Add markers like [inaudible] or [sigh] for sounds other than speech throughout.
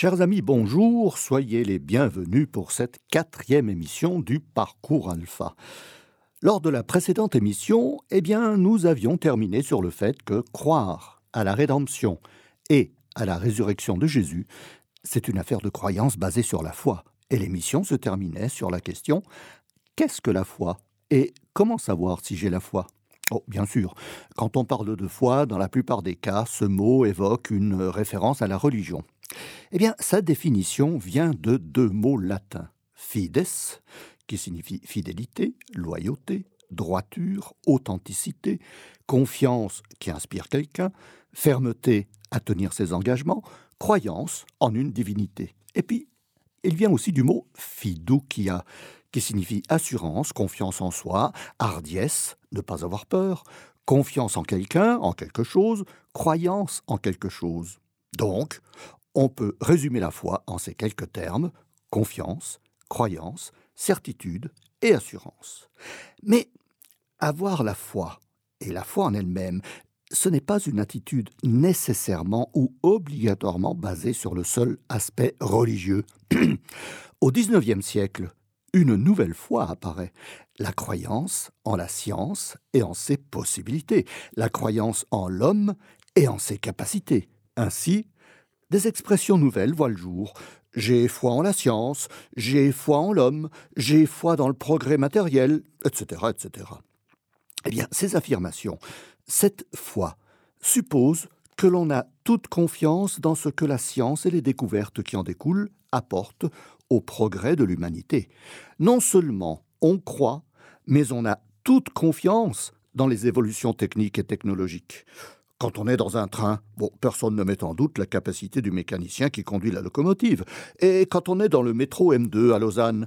Chers amis, bonjour, soyez les bienvenus pour cette quatrième émission du Parcours Alpha. Lors de la précédente émission, eh nous avions terminé sur le fait que croire à la rédemption et à la résurrection de Jésus, c'est une affaire de croyance basée sur la foi. Et l'émission se terminait sur la question qu'est-ce que la foi et comment savoir si j'ai la foi? Oh, bien sûr, quand on parle de foi, dans la plupart des cas, ce mot évoque une référence à la religion. Eh bien, sa définition vient de deux mots latins. Fides, qui signifie fidélité, loyauté, droiture, authenticité, confiance qui inspire quelqu'un, fermeté à tenir ses engagements, croyance en une divinité. Et puis, il vient aussi du mot fiducia, qui signifie assurance, confiance en soi, hardiesse, ne pas avoir peur, confiance en quelqu'un, en quelque chose, croyance en quelque chose. Donc, on peut résumer la foi en ces quelques termes confiance, croyance, certitude et assurance. Mais avoir la foi, et la foi en elle-même, ce n'est pas une attitude nécessairement ou obligatoirement basée sur le seul aspect religieux. [clears throat] Au XIXe siècle, une nouvelle foi apparaît. La croyance en la science et en ses possibilités, la croyance en l'homme et en ses capacités. Ainsi, des expressions nouvelles voient le jour. J'ai foi en la science, j'ai foi en l'homme, j'ai foi dans le progrès matériel, etc., etc. Eh bien, ces affirmations, cette foi, supposent que l'on a toute confiance dans ce que la science et les découvertes qui en découlent apportent au progrès de l'humanité. Non seulement on croit, mais on a toute confiance dans les évolutions techniques et technologiques. Quand on est dans un train, bon, personne ne met en doute la capacité du mécanicien qui conduit la locomotive. Et quand on est dans le métro M2 à Lausanne,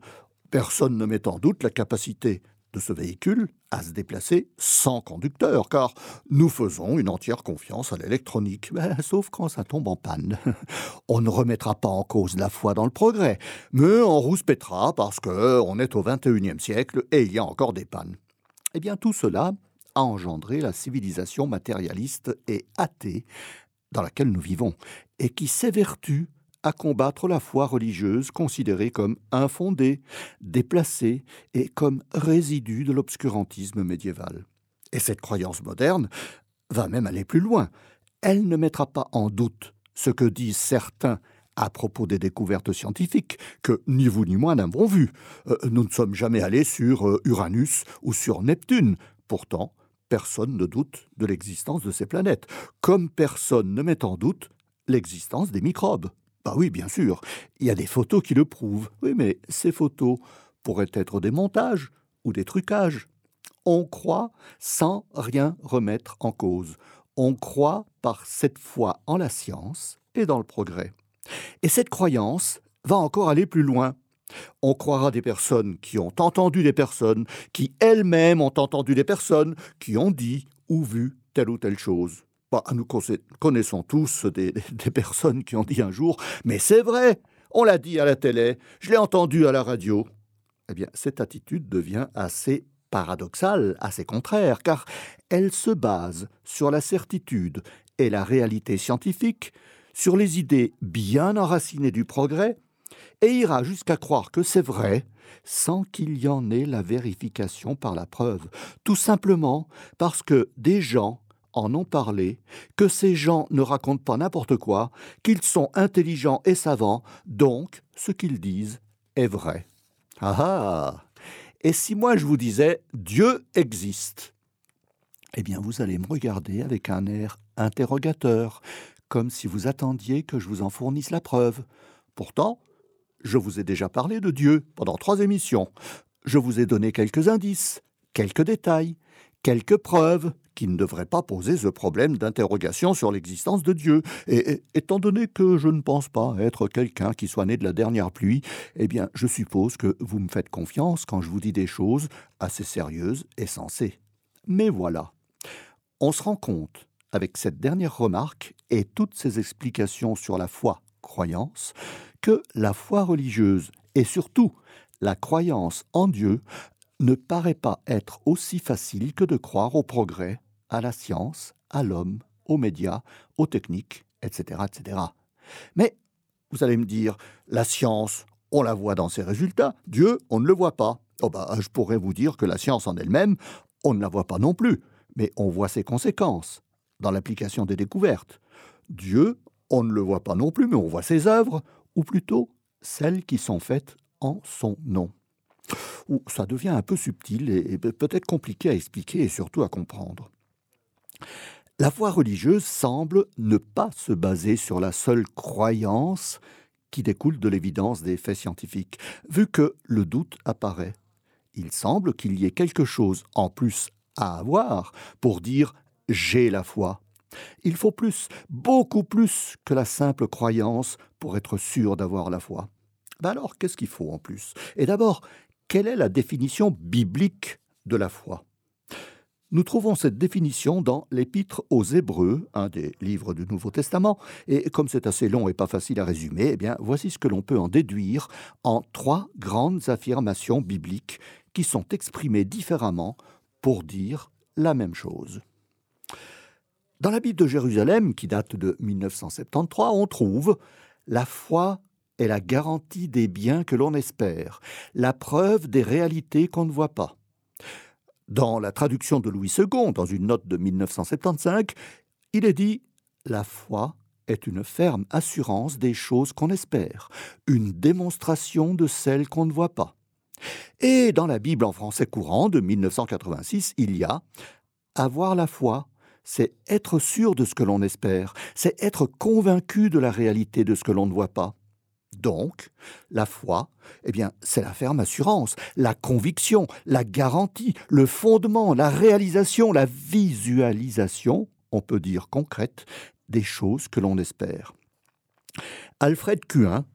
personne ne met en doute la capacité de ce véhicule à se déplacer sans conducteur, car nous faisons une entière confiance à l'électronique, [laughs] ben, sauf quand ça tombe en panne. [laughs] On ne remettra pas en cause la foi dans le progrès, mais on rouspétera parce qu'on est au XXIe siècle et il y a encore des pannes. Eh bien, tout cela a engendré la civilisation matérialiste et athée dans laquelle nous vivons, et qui s'évertue à combattre la foi religieuse considérée comme infondée, déplacée et comme résidu de l'obscurantisme médiéval. Et cette croyance moderne va même aller plus loin. Elle ne mettra pas en doute ce que disent certains à propos des découvertes scientifiques que ni vous ni moi n'avons vues. Euh, nous ne sommes jamais allés sur euh, Uranus ou sur Neptune. Pourtant, personne ne doute de l'existence de ces planètes, comme personne ne met en doute l'existence des microbes. Bah oui, bien sûr, il y a des photos qui le prouvent. Oui, mais ces photos pourraient être des montages ou des trucages. On croit sans rien remettre en cause. On croit par cette foi en la science et dans le progrès. Et cette croyance va encore aller plus loin. On croira des personnes qui ont entendu des personnes, qui elles-mêmes ont entendu des personnes, qui ont dit ou vu telle ou telle chose. Nous connaissons tous des personnes qui ont dit un jour Mais c'est vrai, on l'a dit à la télé, je l'ai entendu à la radio. Eh bien, cette attitude devient assez paradoxale, assez contraire, car elle se base sur la certitude et la réalité scientifique, sur les idées bien enracinées du progrès, et ira jusqu'à croire que c'est vrai sans qu'il y en ait la vérification par la preuve, tout simplement parce que des gens en ont parlé, que ces gens ne racontent pas n'importe quoi, qu'ils sont intelligents et savants, donc ce qu'ils disent est vrai. Ah ah Et si moi je vous disais Dieu existe Eh bien vous allez me regarder avec un air interrogateur, comme si vous attendiez que je vous en fournisse la preuve. Pourtant, je vous ai déjà parlé de Dieu pendant trois émissions. Je vous ai donné quelques indices, quelques détails, quelques preuves qui ne devraient pas poser ce problème d'interrogation sur l'existence de Dieu. Et, étant donné que je ne pense pas être quelqu'un qui soit né de la dernière pluie, eh bien, je suppose que vous me faites confiance quand je vous dis des choses assez sérieuses et sensées. Mais voilà. On se rend compte, avec cette dernière remarque et toutes ces explications sur la foi croyance, que la foi religieuse et surtout la croyance en Dieu ne paraît pas être aussi facile que de croire au progrès, à la science, à l'homme, aux médias, aux techniques, etc., etc. Mais Vous allez me dire, la science, on la voit dans ses résultats, Dieu, on ne le voit pas. Oh bah, je pourrais vous dire que la science en elle-même, on ne la voit pas non plus, mais on voit ses conséquences dans l'application des découvertes. Dieu, on ne le voit pas non plus, mais on voit ses œuvres, ou plutôt celles qui sont faites en son nom. Ou ça devient un peu subtil et peut-être compliqué à expliquer et surtout à comprendre. La foi religieuse semble ne pas se baser sur la seule croyance qui découle de l'évidence des faits scientifiques, vu que le doute apparaît. Il semble qu'il y ait quelque chose en plus à avoir pour dire j'ai la foi. Il faut plus, beaucoup plus que la simple croyance pour être sûr d'avoir la foi. Ben alors, qu'est-ce qu'il faut en plus? Et d'abord, quelle est la définition biblique de la foi? Nous trouvons cette définition dans l'Épître aux Hébreux, un des livres du Nouveau Testament, et comme c'est assez long et pas facile à résumer, eh bien, voici ce que l'on peut en déduire en trois grandes affirmations bibliques qui sont exprimées différemment pour dire la même chose. Dans la Bible de Jérusalem, qui date de 1973, on trouve La foi est la garantie des biens que l'on espère, la preuve des réalités qu'on ne voit pas. Dans la traduction de Louis II, dans une note de 1975, il est dit La foi est une ferme assurance des choses qu'on espère, une démonstration de celles qu'on ne voit pas. Et dans la Bible en français courant de 1986, il y a Avoir la foi, c'est être sûr de ce que l'on espère, c'est être convaincu de la réalité de ce que l'on ne voit pas. Donc, la foi, eh bien, c'est la ferme assurance, la conviction, la garantie, le fondement, la réalisation, la visualisation, on peut dire concrète, des choses que l'on espère. Alfred Cuin,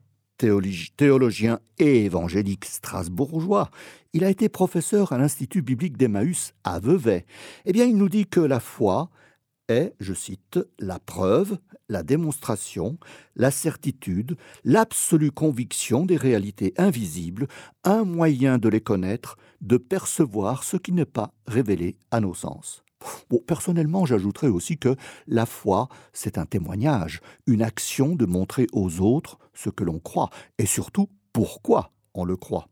théologien et évangélique strasbourgeois, il a été professeur à l'Institut biblique d'Emmaüs à Vevey. Eh bien, il nous dit que la foi, est, je cite, la preuve, la démonstration, la certitude, l'absolue conviction des réalités invisibles, un moyen de les connaître, de percevoir ce qui n'est pas révélé à nos sens. Bon, personnellement, j'ajouterais aussi que la foi, c'est un témoignage, une action de montrer aux autres ce que l'on croit, et surtout pourquoi on le croit.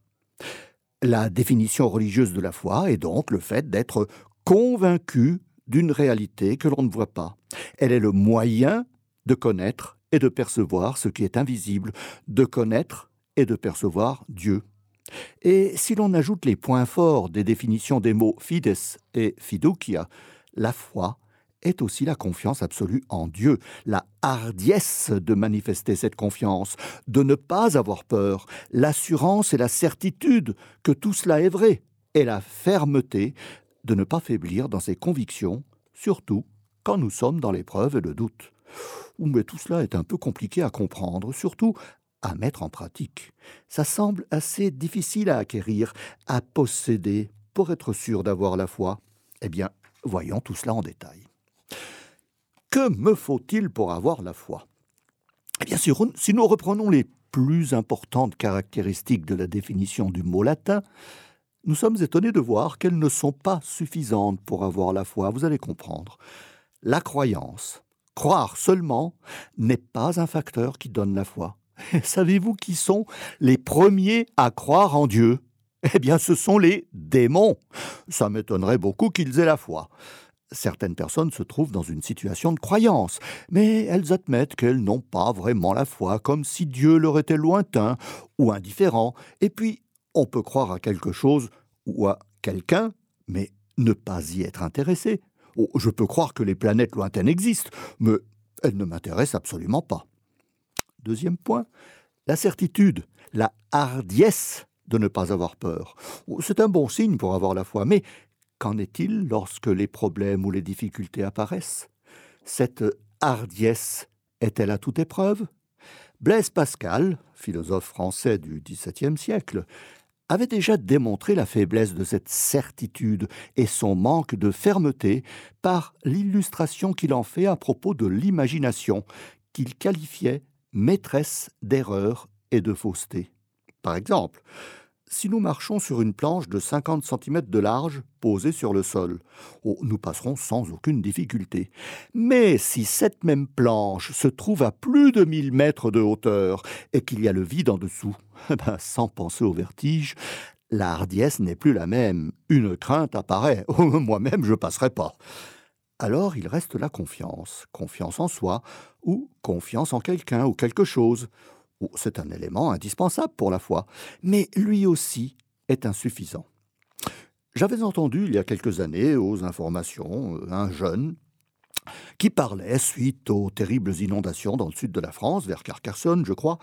La définition religieuse de la foi est donc le fait d'être convaincu d'une réalité que l'on ne voit pas. Elle est le moyen de connaître et de percevoir ce qui est invisible, de connaître et de percevoir Dieu. Et si l'on ajoute les points forts des définitions des mots fides et fiducia, la foi est aussi la confiance absolue en Dieu, la hardiesse de manifester cette confiance, de ne pas avoir peur, l'assurance et la certitude que tout cela est vrai, et la fermeté de ne pas faiblir dans ses convictions, surtout quand nous sommes dans l'épreuve et le doute. Mais tout cela est un peu compliqué à comprendre, surtout à mettre en pratique. Ça semble assez difficile à acquérir, à posséder, pour être sûr d'avoir la foi. Eh bien, voyons tout cela en détail. Que me faut-il pour avoir la foi? Eh bien, si nous reprenons les plus importantes caractéristiques de la définition du mot latin, nous sommes étonnés de voir qu'elles ne sont pas suffisantes pour avoir la foi, vous allez comprendre. La croyance, croire seulement, n'est pas un facteur qui donne la foi. [laughs] Savez-vous qui sont les premiers à croire en Dieu? Eh bien, ce sont les démons. Ça m'étonnerait beaucoup qu'ils aient la foi. Certaines personnes se trouvent dans une situation de croyance, mais elles admettent qu'elles n'ont pas vraiment la foi, comme si Dieu leur était lointain ou indifférent, et puis on peut croire à quelque chose ou à quelqu'un, mais ne pas y être intéressé. Oh, je peux croire que les planètes lointaines existent, mais elles ne m'intéressent absolument pas. Deuxième point, la certitude, la hardiesse de ne pas avoir peur. Oh, c'est un bon signe pour avoir la foi, mais qu'en est-il lorsque les problèmes ou les difficultés apparaissent? Cette hardiesse est-elle à toute épreuve? Blaise Pascal, philosophe français du XVIIe siècle, avait déjà démontré la faiblesse de cette certitude et son manque de fermeté par l'illustration qu'il en fait à propos de l'imagination, qu'il qualifiait maîtresse d'erreur et de fausseté. Par exemple, si nous marchons sur une planche de 50 cm de large posée sur le sol, oh, nous passerons sans aucune difficulté. Mais si cette même planche se trouve à plus de 1000 mètres de hauteur et qu'il y a le vide en dessous, [laughs] eh ben, sans penser au vertige, la hardiesse n'est plus la même. Une crainte apparaît. [laughs] Moi-même, je passerai pas. Alors il reste la confiance, confiance en soi, ou confiance en quelqu'un ou quelque chose, c'est un élément indispensable pour la foi, mais lui aussi est insuffisant. J'avais entendu il y a quelques années aux informations euh, un jeune qui parlait suite aux terribles inondations dans le sud de la France, vers Carcassonne, je crois.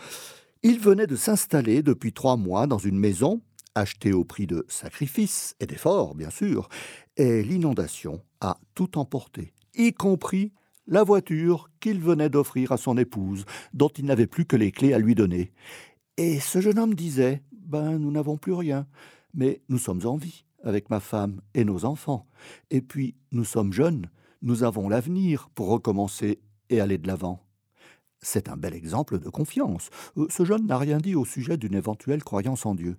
Il venait de s'installer depuis trois mois dans une maison achetée au prix de sacrifices et d'efforts, bien sûr, et l'inondation a tout emporté, y compris la voiture qu'il venait d'offrir à son épouse, dont il n'avait plus que les clés à lui donner. Et ce jeune homme disait Ben, nous n'avons plus rien, mais nous sommes en vie, avec ma femme et nos enfants. Et puis, nous sommes jeunes, nous avons l'avenir pour recommencer et aller de l'avant. C'est un bel exemple de confiance. Euh, ce jeune n'a rien dit au sujet d'une éventuelle croyance en Dieu.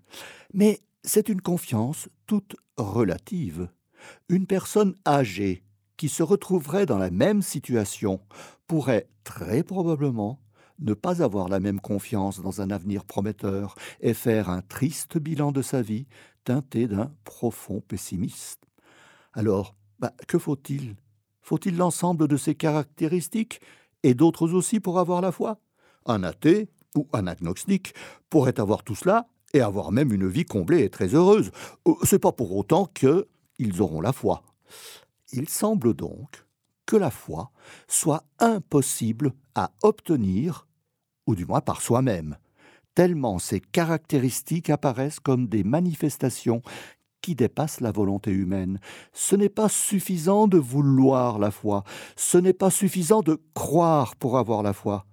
Mais c'est une confiance toute relative. Une personne âgée qui se retrouverait dans la même situation pourrait très probablement ne pas avoir la même confiance dans un avenir prometteur et faire un triste bilan de sa vie teinté d'un profond pessimisme. Alors, bah, que faut-il? Faut-il l'ensemble de ces caractéristiques et d'autres aussi pour avoir la foi? Un athée ou un agnostique pourrait avoir tout cela et avoir même une vie comblée et très heureuse. Euh, c'est pas pour autant que ils auront la foi. Il semble donc que la foi soit impossible à obtenir, ou du moins par soi-même, tellement ces caractéristiques apparaissent comme des manifestations qui dépassent la volonté humaine. Ce n'est pas suffisant de vouloir la foi, ce n'est pas suffisant de croire pour avoir la foi.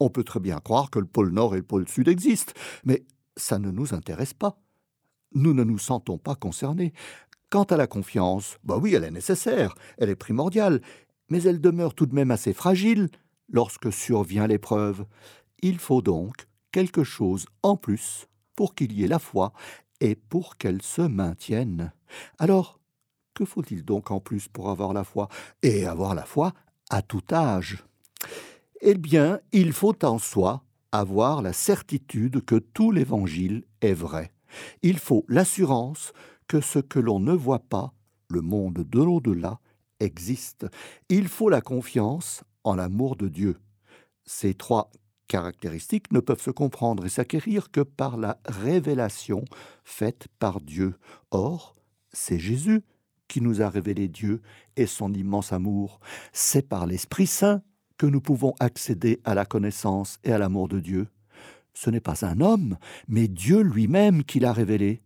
On peut très bien croire que le pôle Nord et le pôle Sud existent, mais ça ne nous intéresse pas. Nous ne nous sentons pas concernés. Quant à la confiance, bah oui, elle est nécessaire, elle est primordiale, mais elle demeure tout de même assez fragile lorsque survient l'épreuve. Il faut donc quelque chose en plus pour qu'il y ait la foi et pour qu'elle se maintienne. Alors, que faut-il donc en plus pour avoir la foi Et avoir la foi à tout âge? Eh bien, il faut en soi avoir la certitude que tout l'Évangile est vrai. Il faut l'assurance que ce que l'on ne voit pas, le monde de l'au-delà, existe. Il faut la confiance en l'amour de Dieu. Ces trois caractéristiques ne peuvent se comprendre et s'acquérir que par la révélation faite par Dieu. Or, c'est Jésus qui nous a révélé Dieu et son immense amour. C'est par l'Esprit Saint que nous pouvons accéder à la connaissance et à l'amour de Dieu. Ce n'est pas un homme, mais Dieu lui-même qui l'a révélé.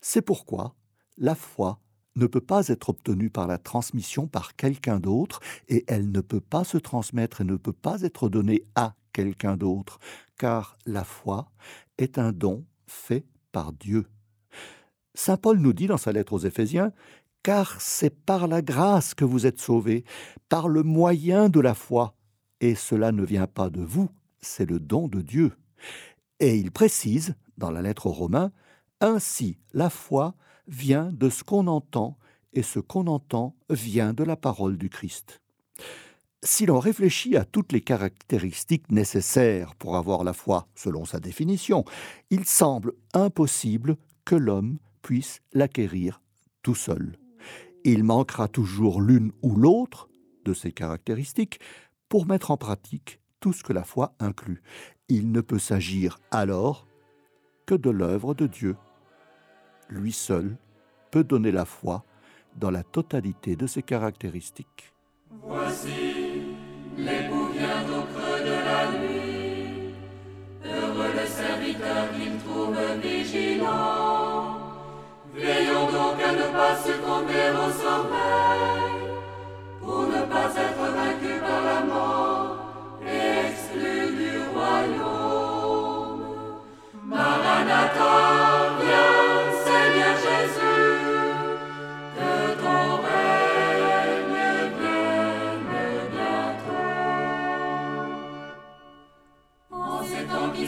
C'est pourquoi la foi ne peut pas être obtenue par la transmission par quelqu'un d'autre et elle ne peut pas se transmettre et ne peut pas être donnée à quelqu'un d'autre, car la foi est un don fait par Dieu. Saint Paul nous dit dans sa lettre aux Éphésiens car c'est par la grâce que vous êtes sauvés, par le moyen de la foi, et cela ne vient pas de vous, c'est le don de Dieu. Et il précise, dans la lettre aux Romains, ainsi, la foi vient de ce qu'on entend, et ce qu'on entend vient de la parole du Christ. Si l'on réfléchit à toutes les caractéristiques nécessaires pour avoir la foi selon sa définition, il semble impossible que l'homme puisse l'acquérir tout seul. Il manquera toujours l'une ou l'autre de ces caractéristiques pour mettre en pratique tout ce que la foi inclut. Il ne peut s'agir alors que de l'œuvre de Dieu lui seul, peut donner la foi dans la totalité de ses caractéristiques. Voici, l'époux vient au creux de la nuit. Heureux le serviteur qu'il trouve vigilant. Veillons donc à ne pas succomber au sommeil, pour ne pas être vaincu par la mort et exclu du royaume. Maranatha, viens.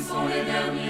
sont les derniers,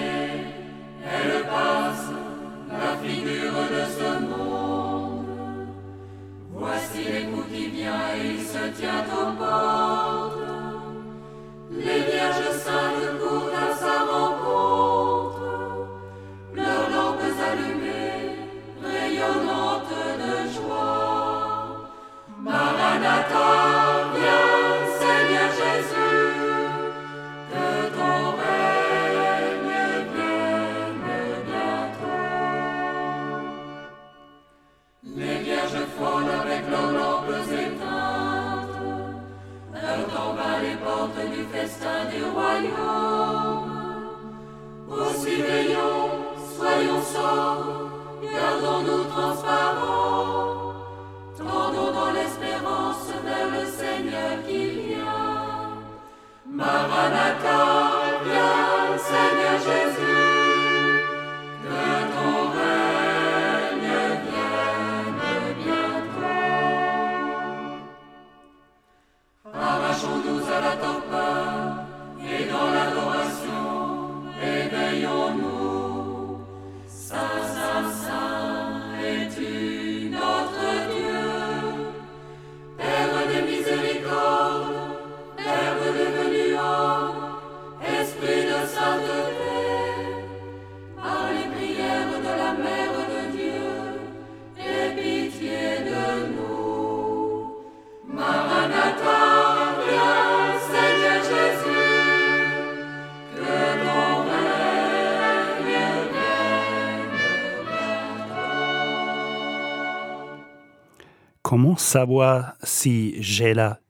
savoir si j'ai la,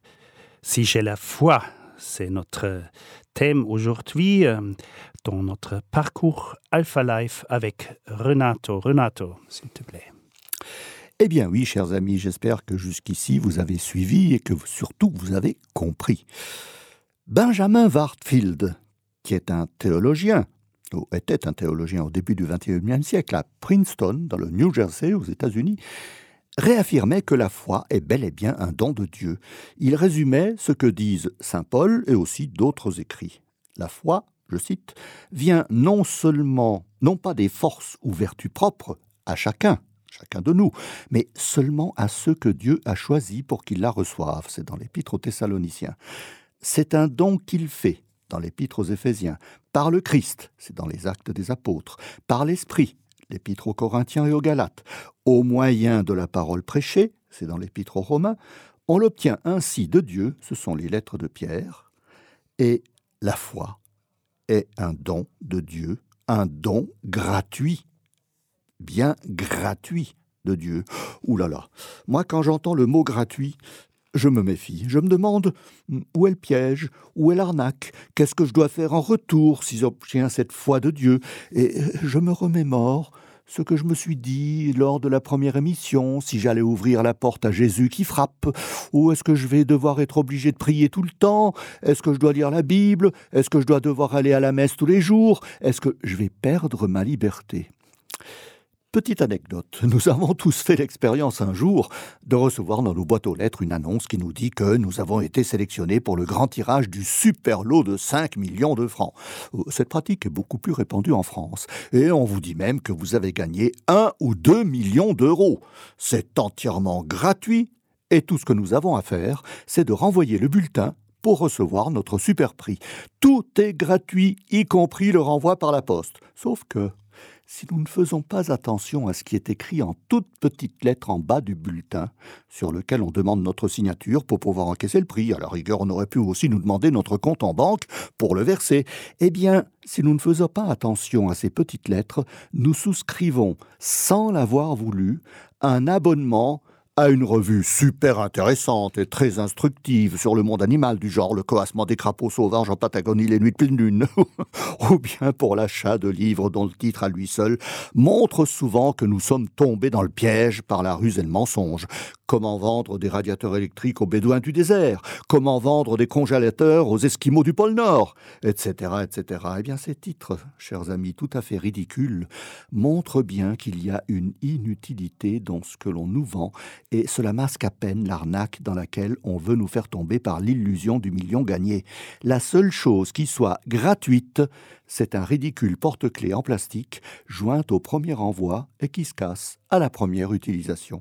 si la foi C'est notre thème aujourd'hui euh, dans notre parcours Alpha Life avec Renato. Renato, s'il te plaît. Eh bien oui, chers amis, j'espère que jusqu'ici vous avez suivi et que surtout vous avez compris. Benjamin Wartfield, qui est un théologien, ou était un théologien au début du XXIe siècle à Princeton, dans le New Jersey, aux États-Unis, réaffirmait que la foi est bel et bien un don de Dieu. Il résumait ce que disent Saint Paul et aussi d'autres écrits. La foi, je cite, vient non seulement, non pas des forces ou vertus propres à chacun, chacun de nous, mais seulement à ceux que Dieu a choisis pour qu'ils la reçoivent. C'est dans l'Épître aux Thessaloniciens. C'est un don qu'il fait, dans l'Épître aux Éphésiens, par le Christ, c'est dans les Actes des Apôtres, par l'Esprit, l'Épître aux Corinthiens et aux Galates, au moyen de la parole prêchée, c'est dans l'Épître aux Romains, on l'obtient ainsi de Dieu, ce sont les lettres de Pierre, et la foi est un don de Dieu, un don gratuit, bien gratuit de Dieu. Ouh là là, moi quand j'entends le mot gratuit, je me méfie. Je me demande où est le piège, où est l'arnaque, qu'est-ce que je dois faire en retour si j'obtiens cette foi de Dieu? Et je me remémore ce que je me suis dit lors de la première émission, si j'allais ouvrir la porte à Jésus qui frappe, ou est-ce que je vais devoir être obligé de prier tout le temps, est-ce que je dois lire la Bible, est-ce que je dois devoir aller à la messe tous les jours, est-ce que je vais perdre ma liberté? Petite anecdote, [laughs] nous avons tous fait l'expérience un jour de recevoir dans nos boîtes aux lettres une annonce qui nous dit que nous avons été sélectionnés pour le grand tirage du super lot de 5 millions de francs. Cette pratique est beaucoup plus répandue en France et on vous dit même que vous avez gagné 1 ou 2 millions d'euros. C'est entièrement gratuit et tout ce que nous avons à faire, c'est de renvoyer le bulletin pour recevoir notre super prix. Tout est gratuit, y compris le renvoi par la poste. Sauf que si nous ne faisons pas attention à ce qui est écrit en toutes petites lettres en bas du bulletin, sur lequel on demande notre signature pour pouvoir encaisser le prix, à la rigueur on aurait pu aussi nous demander notre compte en banque pour le verser, eh bien, si nous ne faisons pas attention à ces petites lettres, nous souscrivons, sans l'avoir voulu, un abonnement à une revue super intéressante et très instructive sur le monde animal du genre le coassement des crapauds sauvages en Patagonie les nuits de pleine lune, [laughs] ou bien pour l'achat de livres dont le titre à lui seul montre souvent que nous sommes tombés dans le piège par la ruse et le mensonge. Comment vendre des radiateurs électriques aux bédouins du désert? Comment vendre des congélateurs aux esquimaux du pôle Nord? Etc. etc. Eh bien, ces titres, chers amis, tout à fait ridicules, montrent bien qu'il y a une inutilité dans ce que l'on nous vend et cela masque à peine l'arnaque dans laquelle on veut nous faire tomber par l'illusion du million gagné. La seule chose qui soit gratuite, c'est un ridicule porte-clés en plastique joint au premier envoi et qui se casse à la première utilisation.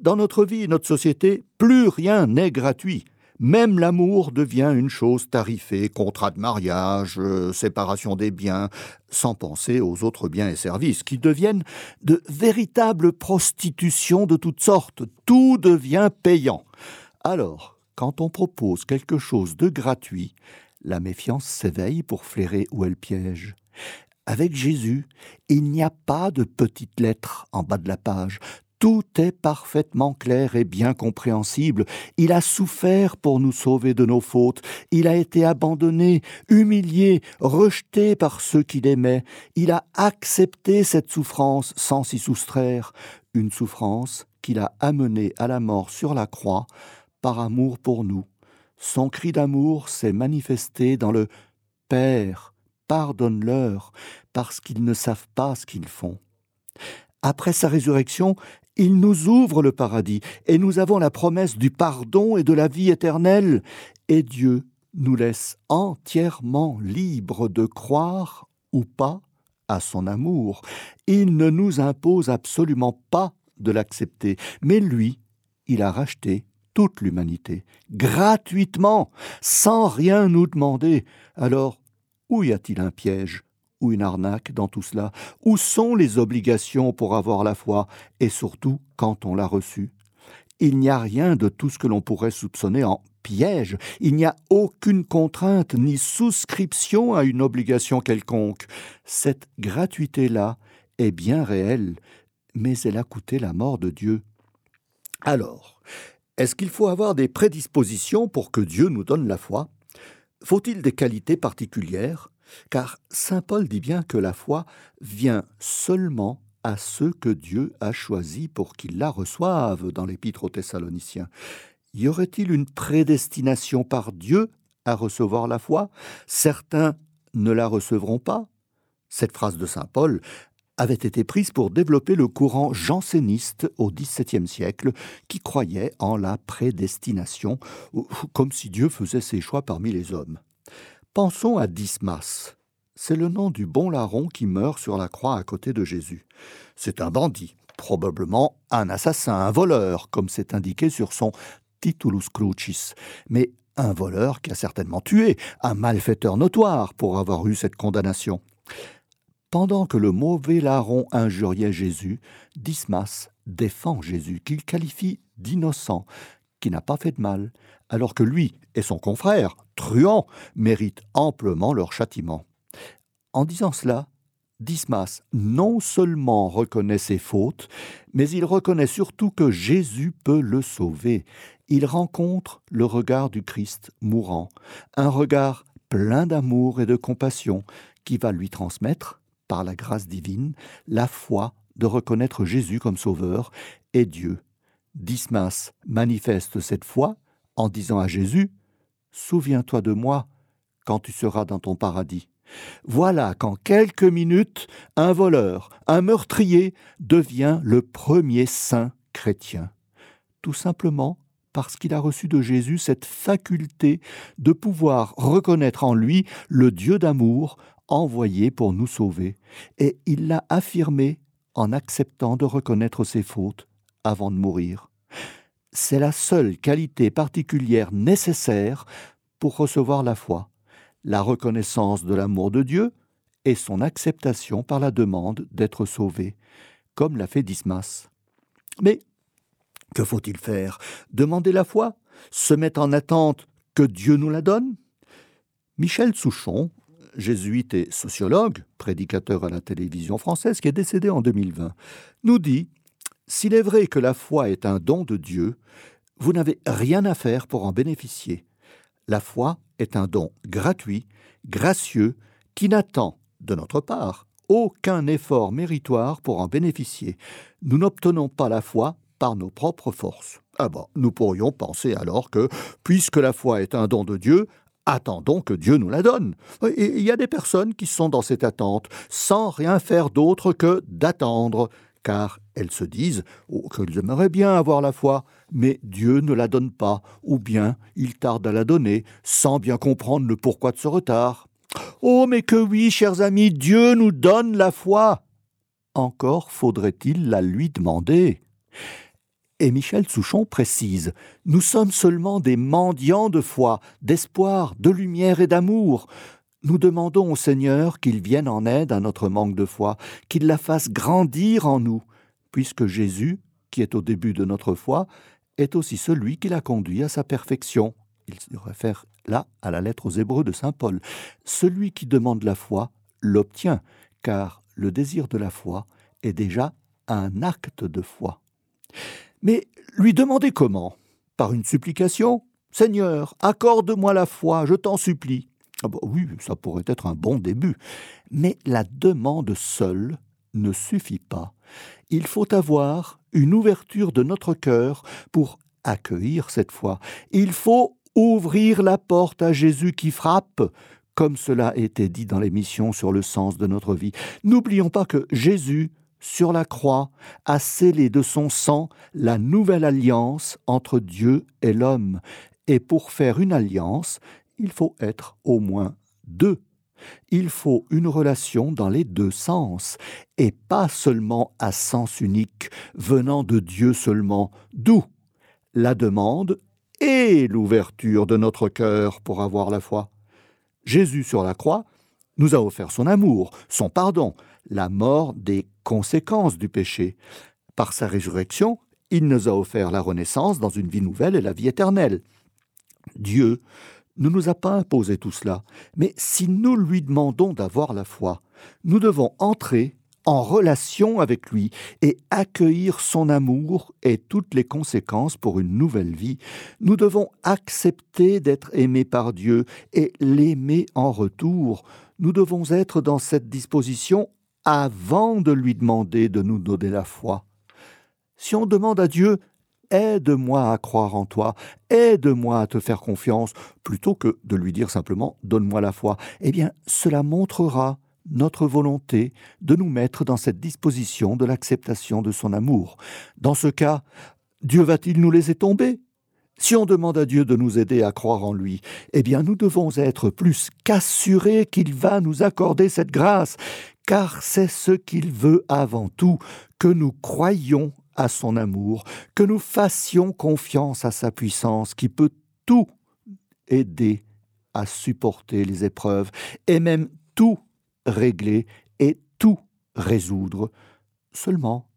Dans notre vie et notre société, plus rien n'est gratuit. Même l'amour devient une chose tarifée, contrat de mariage, euh, séparation des biens, sans penser aux autres biens et services, qui deviennent de véritables prostitutions de toutes sortes. Tout devient payant. Alors, quand on propose quelque chose de gratuit, la méfiance s'éveille pour flairer où est le piège. Avec Jésus, il n'y a pas de petites lettres en bas de la page. Tout est parfaitement clair et bien compréhensible. Il a souffert pour nous sauver de nos fautes. Il a été abandonné, humilié, rejeté par ceux qui l'aimaient. Il a accepté cette souffrance sans s'y soustraire. Une souffrance qu'il a amenée à la mort sur la croix par amour pour nous. Son cri d'amour s'est manifesté dans le Père, pardonne-leur, parce qu'ils ne savent pas ce qu'ils font. Après sa résurrection, il nous ouvre le paradis, et nous avons la promesse du pardon et de la vie éternelle, et Dieu nous laisse entièrement libres de croire ou pas à son amour. Il ne nous impose absolument pas de l'accepter, mais lui, il a racheté toute l'humanité, gratuitement, sans rien nous demander. Alors, où y a-t-il un piège? Ou une arnaque dans tout cela. Où sont les obligations pour avoir la foi et surtout quand on l'a reçue? Il n'y a rien de tout ce que l'on pourrait soupçonner en piège, il n'y a aucune contrainte ni souscription à une obligation quelconque. Cette gratuité-là est bien réelle, mais elle a coûté la mort de Dieu. Alors, est-ce qu'il faut avoir des prédispositions pour que Dieu nous donne la foi? Faut-il des qualités particulières? Car Saint Paul dit bien que la foi vient seulement à ceux que Dieu a choisis pour qu'ils la reçoivent dans l'Épître aux Thessaloniciens. Y aurait-il une prédestination par Dieu à recevoir la foi? Certains ne la recevront pas. Cette phrase de Saint Paul avait été prise pour développer le courant janséniste au XVIIe siècle qui croyait en la prédestination, comme si Dieu faisait ses choix parmi les hommes. Pensons à Dismas. C'est le nom du bon larron qui meurt sur la croix à côté de Jésus. C'est un bandit, probablement un assassin, un voleur, comme c'est indiqué sur son Titulus Crucis, mais un voleur qui a certainement tué, un malfaiteur notoire pour avoir eu cette condamnation. Pendant que le mauvais larron injuriait Jésus, Dismas défend Jésus, qu'il qualifie d'innocent, qui n'a pas fait de mal, alors que lui et son confrère, truand, méritent amplement leur châtiment. En disant cela, Dismas non seulement reconnaît ses fautes, mais il reconnaît surtout que Jésus peut le sauver. Il rencontre le regard du Christ mourant, un regard plein d'amour et de compassion qui va lui transmettre par la grâce divine, la foi de reconnaître Jésus comme Sauveur et Dieu. Dismas manifeste cette foi en disant à Jésus Souviens-toi de moi quand tu seras dans ton paradis. Voilà qu'en quelques minutes, un voleur, un meurtrier devient le premier saint chrétien. Tout simplement parce qu'il a reçu de Jésus cette faculté de pouvoir reconnaître en lui le Dieu d'amour envoyé pour nous sauver, et il l'a affirmé en acceptant de reconnaître ses fautes avant de mourir. C'est la seule qualité particulière nécessaire pour recevoir la foi, la reconnaissance de l'amour de Dieu et son acceptation par la demande d'être sauvé, comme l'a fait Dismas. Mais que faut-il faire? Demander la foi Se mettre en attente que Dieu nous la donne? Michel Souchon, jésuite et sociologue, prédicateur à la télévision française, qui est décédé en 2020, nous dit S'il est vrai que la foi est un don de Dieu, vous n'avez rien à faire pour en bénéficier. La foi est un don gratuit, gracieux, qui n'attend, de notre part, aucun effort méritoire pour en bénéficier. Nous n'obtenons pas la foi par nos propres forces. Ah bon, nous pourrions penser alors que, puisque la foi est un don de Dieu, attendons que Dieu nous la donne. Il y a des personnes qui sont dans cette attente, sans rien faire d'autre que d'attendre, car elles se disent oh, qu'elles aimeraient bien avoir la foi, mais Dieu ne la donne pas, ou bien il tarde à la donner, sans bien comprendre le pourquoi de ce retard. Oh, mais que oui, chers amis, Dieu nous donne la foi. Encore faudrait-il la lui demander. Et Michel Souchon précise Nous sommes seulement des mendiants de foi, d'espoir, de lumière et d'amour. Nous demandons au Seigneur qu'il vienne en aide à notre manque de foi, qu'il la fasse grandir en nous, puisque Jésus, qui est au début de notre foi, est aussi celui qui l'a conduit à sa perfection. Il se réfère là à la lettre aux Hébreux de Saint Paul. Celui qui demande la foi l'obtient, car le désir de la foi est déjà un acte de foi. Mais lui demander comment? Par une supplication Seigneur, accorde-moi la foi, je t'en supplie. Ah bah oui, ça pourrait être un bon début. Mais la demande seule ne suffit pas. Il faut avoir une ouverture de notre cœur pour accueillir cette foi. Il faut ouvrir la porte à Jésus qui frappe, comme cela a été dit dans l'émission sur le sens de notre vie. N'oublions pas que Jésus sur la croix, a scellé de son sang la nouvelle alliance entre Dieu et l'homme. Et pour faire une alliance, il faut être au moins deux. Il faut une relation dans les deux sens, et pas seulement à sens unique, venant de Dieu seulement, d'où la demande et l'ouverture de notre cœur pour avoir la foi. Jésus sur la croix nous a offert son amour, son pardon, la mort des conséquences du péché. Par sa résurrection, il nous a offert la renaissance dans une vie nouvelle et la vie éternelle. Dieu ne nous a pas imposé tout cela, mais si nous lui demandons d'avoir la foi, nous devons entrer en relation avec lui et accueillir son amour et toutes les conséquences pour une nouvelle vie. Nous devons accepter d'être aimés par Dieu et l'aimer en retour. Nous devons être dans cette disposition avant de lui demander de nous donner la foi. Si on demande à Dieu Aide-moi à croire en toi, aide-moi à te faire confiance, plutôt que de lui dire simplement Donne-moi la foi, eh bien cela montrera notre volonté de nous mettre dans cette disposition de l'acceptation de son amour. Dans ce cas, Dieu va-t-il nous laisser tomber? Si on demande à Dieu de nous aider à croire en lui, eh bien nous devons être plus qu'assurés qu'il va nous accorder cette grâce, car c'est ce qu'il veut avant tout, que nous croyions à son amour, que nous fassions confiance à sa puissance qui peut tout aider à supporter les épreuves et même tout régler et tout résoudre. Seulement,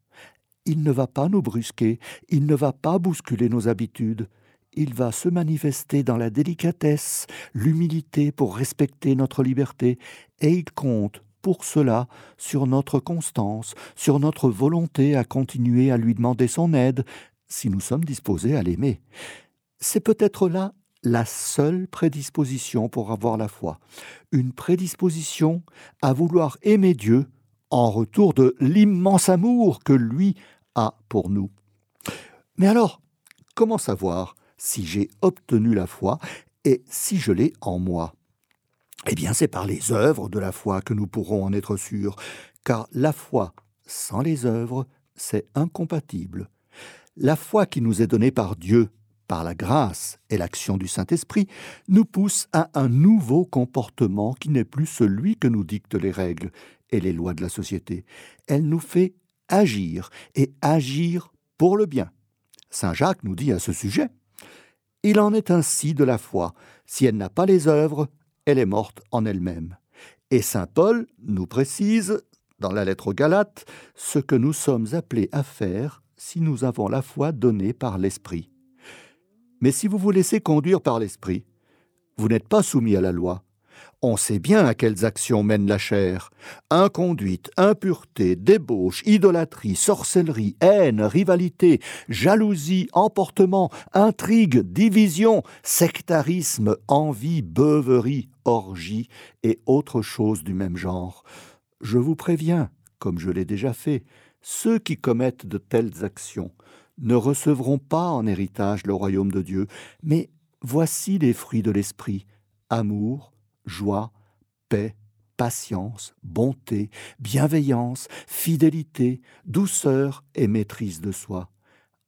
il ne va pas nous brusquer, il ne va pas bousculer nos habitudes, il va se manifester dans la délicatesse, l'humilité pour respecter notre liberté, et il compte pour cela sur notre constance, sur notre volonté à continuer à lui demander son aide, si nous sommes disposés à l'aimer. C'est peut-être là la seule prédisposition pour avoir la foi, une prédisposition à vouloir aimer Dieu en retour de l'immense amour que lui a pour nous. Mais alors, comment savoir si j'ai obtenu la foi et si je l'ai en moi? Eh bien, c'est par les œuvres de la foi que nous pourrons en être sûrs, car la foi sans les œuvres, c'est incompatible. La foi qui nous est donnée par Dieu, par la grâce et l'action du Saint-Esprit, nous pousse à un nouveau comportement qui n'est plus celui que nous dictent les règles et les lois de la société. Elle nous fait agir et agir pour le bien. Saint Jacques nous dit à ce sujet il en est ainsi de la foi. Si elle n'a pas les œuvres, elle est morte en elle-même. Et saint Paul nous précise, dans la lettre aux Galates, ce que nous sommes appelés à faire si nous avons la foi donnée par l'Esprit. Mais si vous vous laissez conduire par l'Esprit, vous n'êtes pas soumis à la loi, on sait bien à quelles actions mène la chair. Inconduite, impureté, débauche, idolâtrie, sorcellerie, haine, rivalité, jalousie, emportement, intrigue, division, sectarisme, envie, beuverie, orgie et autres choses du même genre. Je vous préviens, comme je l'ai déjà fait, ceux qui commettent de telles actions ne recevront pas en héritage le royaume de Dieu, mais voici les fruits de l'esprit amour, joie, paix, patience, bonté, bienveillance, fidélité, douceur et maîtrise de soi.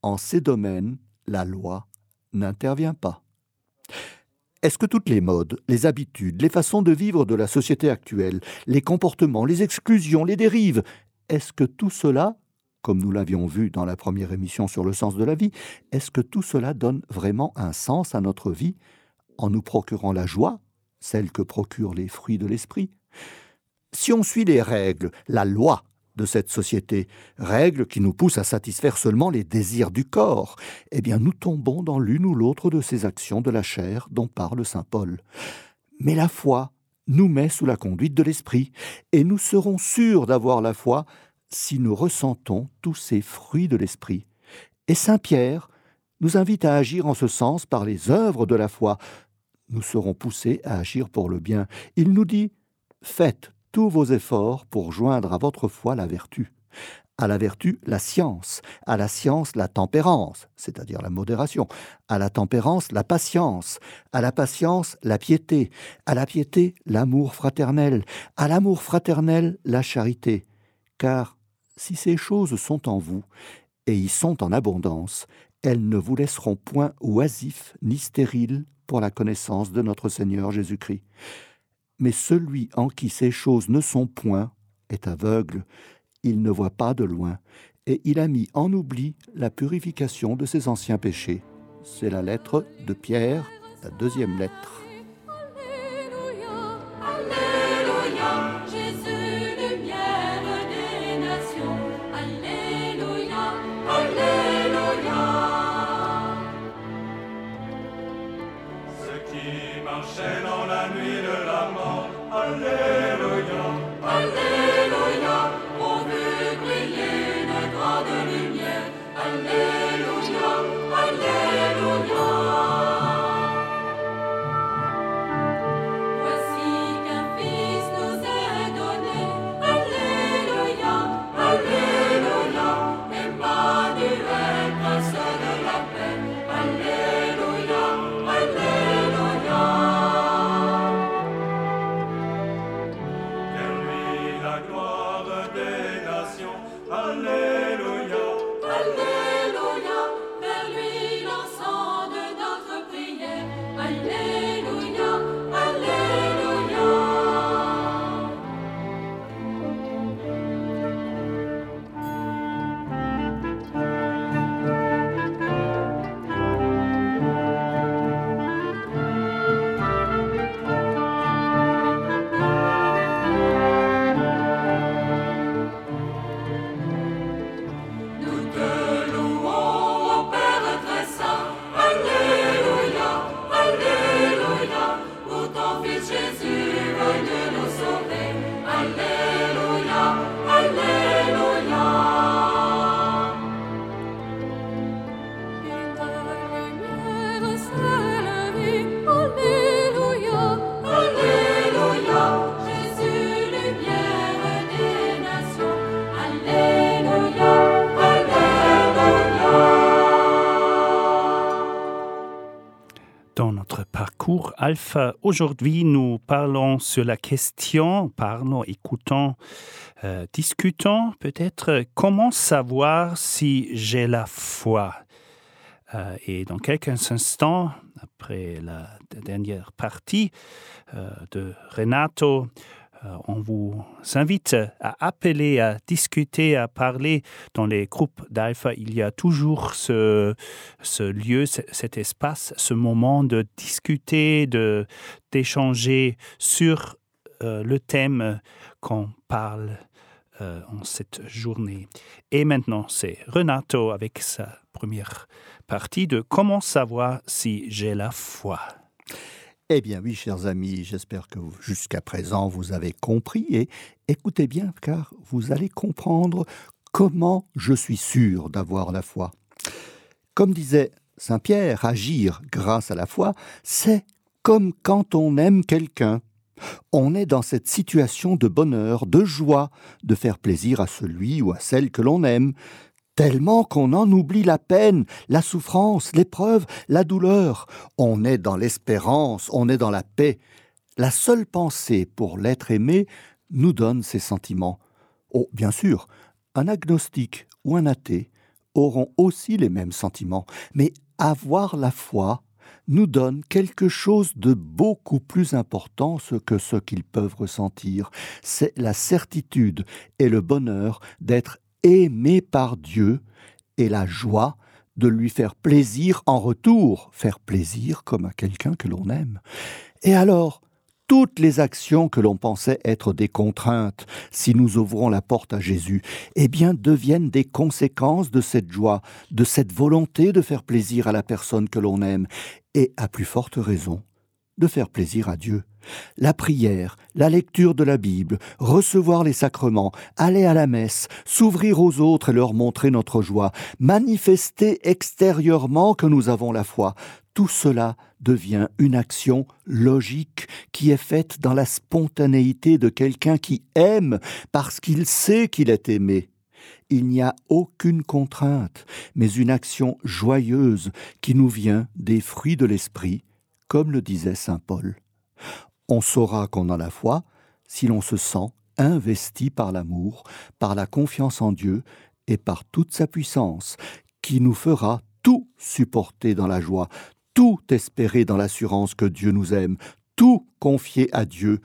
En ces domaines, la loi n'intervient pas. Est-ce que toutes les modes, les habitudes, les façons de vivre de la société actuelle, les comportements, les exclusions, les dérives, est-ce que tout cela, comme nous l'avions vu dans la première émission sur le sens de la vie, est-ce que tout cela donne vraiment un sens à notre vie en nous procurant la joie celle que procurent les fruits de l'esprit? Si on suit les règles, la loi de cette société, règles qui nous poussent à satisfaire seulement les désirs du corps, eh bien nous tombons dans l'une ou l'autre de ces actions de la chair dont parle saint Paul. Mais la foi nous met sous la conduite de l'esprit, et nous serons sûrs d'avoir la foi si nous ressentons tous ces fruits de l'esprit. Et saint Pierre nous invite à agir en ce sens par les œuvres de la foi, nous serons poussés à agir pour le bien. Il nous dit Faites tous vos efforts pour joindre à votre foi la vertu, à la vertu la science, à la science la tempérance, c'est-à-dire la modération, à la tempérance la patience, à la patience la piété, à la piété l'amour fraternel, à l'amour fraternel la charité. Car si ces choses sont en vous, et y sont en abondance, elles ne vous laisseront point oisifs ni stériles pour la connaissance de notre Seigneur Jésus-Christ. Mais celui en qui ces choses ne sont point est aveugle, il ne voit pas de loin, et il a mis en oubli la purification de ses anciens péchés. C'est la lettre de Pierre, la deuxième lettre. Alléluia, Alléluia, au vu Alpha. Aujourd'hui, nous parlons sur la question, parlons, écoutons, euh, discutons peut-être comment savoir si j'ai la foi? Euh, et dans quelques instants, après la dernière partie euh, de Renato, on vous invite à appeler, à discuter, à parler. Dans les groupes d'alpha, il y a toujours ce, ce lieu, cet espace, ce moment de discuter, de d'échanger sur euh, le thème qu'on parle euh, en cette journée. Et maintenant, c'est Renato avec sa première partie de Comment savoir si j'ai la foi? Eh bien oui, chers amis, j'espère que jusqu'à présent vous avez compris et écoutez bien car vous allez comprendre comment je suis sûr d'avoir la foi. Comme disait Saint Pierre, agir grâce à la foi, c'est comme quand on aime quelqu'un. On est dans cette situation de bonheur, de joie, de faire plaisir à celui ou à celle que l'on aime tellement qu'on en oublie la peine, la souffrance, l'épreuve, la douleur. On est dans l'espérance, on est dans la paix. La seule pensée pour l'être aimé nous donne ces sentiments. Oh, bien sûr, un agnostique ou un athée auront aussi les mêmes sentiments, mais avoir la foi nous donne quelque chose de beaucoup plus important que ce qu'ils peuvent ressentir. C'est la certitude et le bonheur d'être aimé par Dieu et la joie de lui faire plaisir en retour, faire plaisir comme à quelqu'un que l'on aime. Et alors, toutes les actions que l'on pensait être des contraintes, si nous ouvrons la porte à Jésus, eh bien deviennent des conséquences de cette joie, de cette volonté de faire plaisir à la personne que l'on aime, et à plus forte raison, de faire plaisir à Dieu. La prière, la lecture de la Bible, recevoir les sacrements, aller à la messe, s'ouvrir aux autres et leur montrer notre joie, manifester extérieurement que nous avons la foi, tout cela devient une action logique qui est faite dans la spontanéité de quelqu'un qui aime parce qu'il sait qu'il est aimé. Il n'y a aucune contrainte, mais une action joyeuse qui nous vient des fruits de l'esprit, comme le disait saint Paul. On saura qu'on a la foi si l'on se sent investi par l'amour, par la confiance en Dieu et par toute sa puissance, qui nous fera tout supporter dans la joie, tout espérer dans l'assurance que Dieu nous aime, tout confier à Dieu,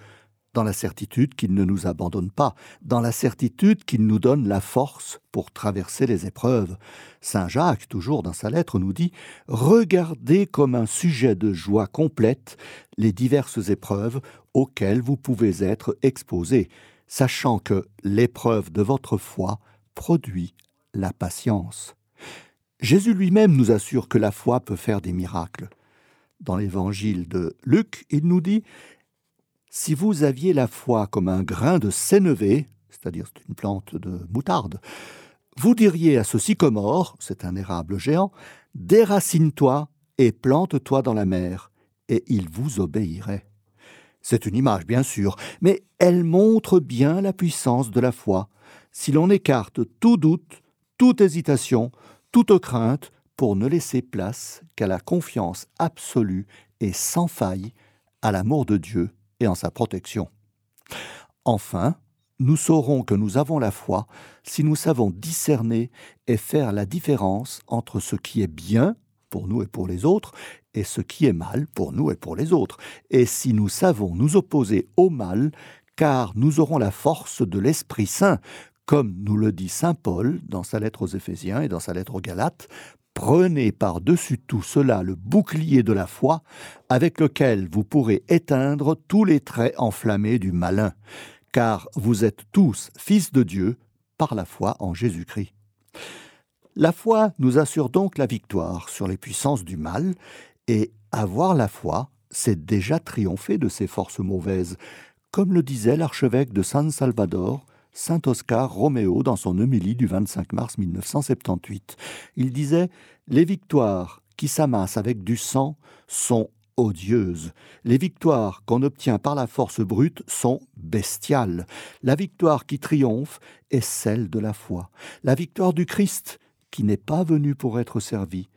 dans la certitude qu'il ne nous abandonne pas, dans la certitude qu'il nous donne la force pour traverser les épreuves. Saint Jacques, toujours dans sa lettre, nous dit Regardez comme un sujet de joie complète les diverses épreuves auxquelles vous pouvez être exposés, sachant que l'épreuve de votre foi produit la patience. Jésus lui-même nous assure que la foi peut faire des miracles. Dans l'évangile de Luc, il nous dit si vous aviez la foi comme un grain de sénévé, c'est-à-dire une plante de moutarde, vous diriez à ce sycomore, c'est un érable géant, déracine-toi et plante-toi dans la mer, et il vous obéirait. C'est une image, bien sûr, mais elle montre bien la puissance de la foi. Si l'on écarte tout doute, toute hésitation, toute crainte, pour ne laisser place qu'à la confiance absolue et sans faille à l'amour de Dieu et en sa protection. Enfin, nous saurons que nous avons la foi si nous savons discerner et faire la différence entre ce qui est bien pour nous et pour les autres et ce qui est mal pour nous et pour les autres, et si nous savons nous opposer au mal, car nous aurons la force de l'Esprit Saint, comme nous le dit Saint Paul dans sa lettre aux Éphésiens et dans sa lettre aux Galates, Prenez par-dessus tout cela le bouclier de la foi, avec lequel vous pourrez éteindre tous les traits enflammés du malin, car vous êtes tous fils de Dieu par la foi en Jésus-Christ. La foi nous assure donc la victoire sur les puissances du mal, et avoir la foi, c'est déjà triompher de ces forces mauvaises, comme le disait l'archevêque de San Salvador, Saint Oscar Roméo dans son homélie du 25 mars 1978. Il disait Les victoires qui s'amassent avec du sang sont odieuses. Les victoires qu'on obtient par la force brute sont bestiales. La victoire qui triomphe est celle de la foi. La victoire du Christ qui n'est pas venu pour être servi,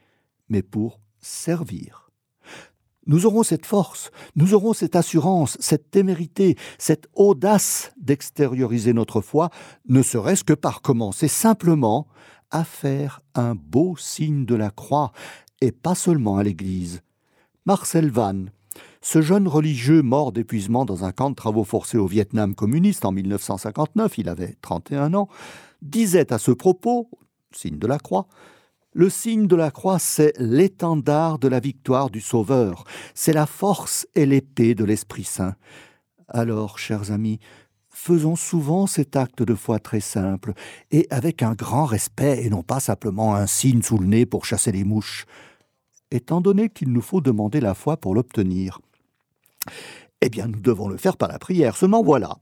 mais pour servir. Nous aurons cette force, nous aurons cette assurance, cette témérité, cette audace d'extérioriser notre foi, ne serait-ce que par commencer simplement à faire un beau signe de la croix, et pas seulement à l'Église. Marcel Vann, ce jeune religieux mort d'épuisement dans un camp de travaux forcés au Vietnam communiste en 1959, il avait 31 ans, disait à ce propos, signe de la croix, le signe de la croix, c'est l'étendard de la victoire du Sauveur, c'est la force et l'épée de l'Esprit Saint. Alors, chers amis, faisons souvent cet acte de foi très simple, et avec un grand respect, et non pas simplement un signe sous le nez pour chasser les mouches, étant donné qu'il nous faut demander la foi pour l'obtenir. Eh bien, nous devons le faire par la prière. Seulement voilà,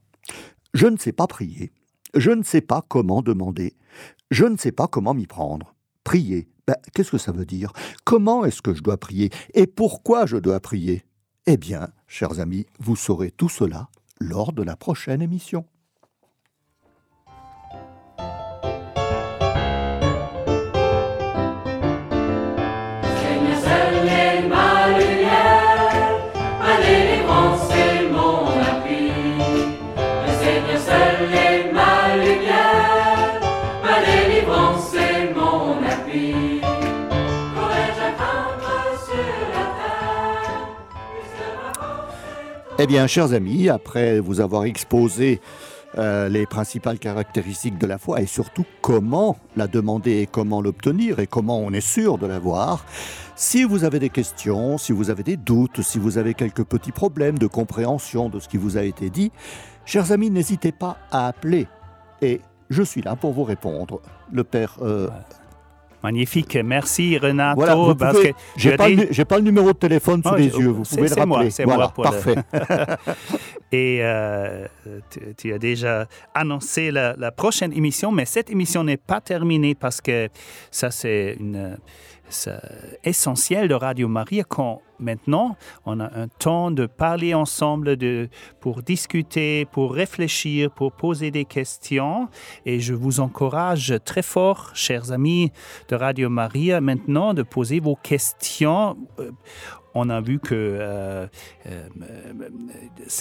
je ne sais pas prier, je ne sais pas comment demander, je ne sais pas comment m'y prendre. Prier, ben, qu'est-ce que ça veut dire? Comment est-ce que je dois prier? Et pourquoi je dois prier? Eh bien, chers amis, vous saurez tout cela lors de la prochaine émission. Eh bien, chers amis, après vous avoir exposé euh, les principales caractéristiques de la foi et surtout comment la demander et comment l'obtenir et comment on est sûr de l'avoir, si vous avez des questions, si vous avez des doutes, si vous avez quelques petits problèmes de compréhension de ce qui vous a été dit, chers amis, n'hésitez pas à appeler et je suis là pour vous répondre. Le père euh, Magnifique, merci Renato. Voilà, j'ai pas, pas, le numéro de téléphone sous les yeux, vous pouvez le rappeler. C'est voilà, moi, parfait. [laughs] Et euh, tu, as déjà annoncé la, la, prochaine émission, mais cette émission n'est pas terminée parce que ça c'est une essentiel de Radio Maria quand maintenant on a un temps de parler ensemble, de, pour discuter, pour réfléchir, pour poser des questions. Et je vous encourage très fort, chers amis de Radio Maria, maintenant de poser vos questions euh, on a vu que euh, euh,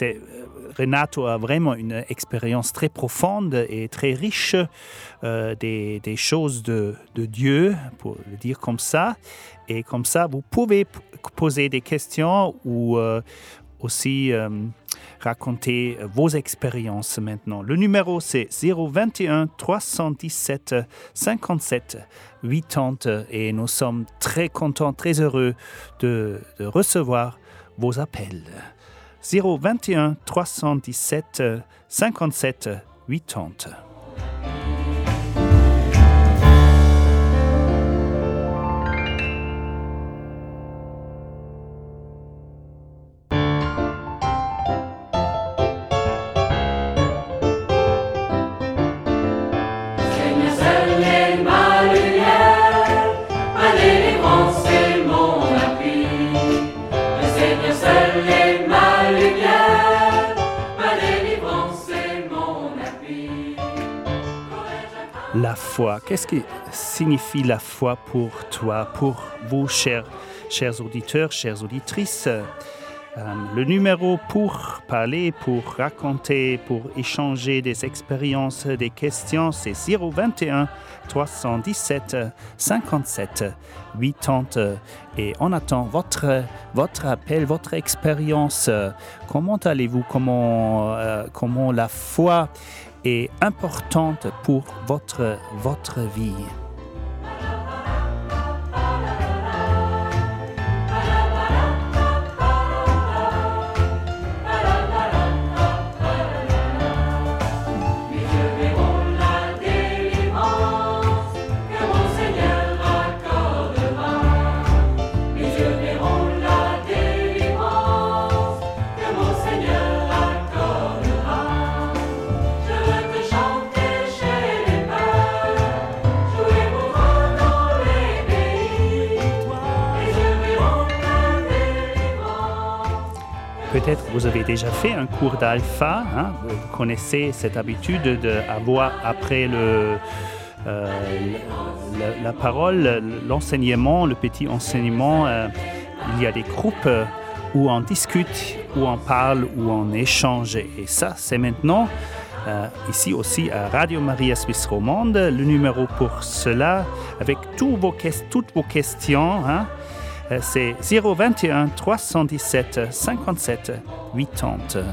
euh, Renato a vraiment une expérience très profonde et très riche des, choses de, Dieu, pour le dire comme ça. Et comme ça, vous pouvez poser des questions ou aussi raconter vos expériences maintenant. Le numéro, c'est 021 317 57 80 et nous sommes très contents, très heureux de, de recevoir vos appels. 021 317 57 80. Qu'est-ce que signifie la foi pour toi, pour vous, chers, auditeurs, chères auditrices? Euh, le numéro pour parler, pour raconter, pour échanger des expériences, des questions, c'est 021 317 57 80. Et on attend votre, votre appel, votre expérience. Comment allez-vous? Comment, euh, comment la foi est importante pour votre, votre vie? Peut-être vous avez déjà fait un cours d'alpha, hein, vous connaissez cette habitude d'avoir après le, euh, la, parole, l'enseignement, le petit enseignement, euh, il y a des groupes où on discute, où on parle, où on échange. Et ça, c'est maintenant, euh, ici aussi à Radio Maria Suisse Romande, le numéro pour cela, avec toutes vos questions. hein. Euh, c'est 021 317 57 80.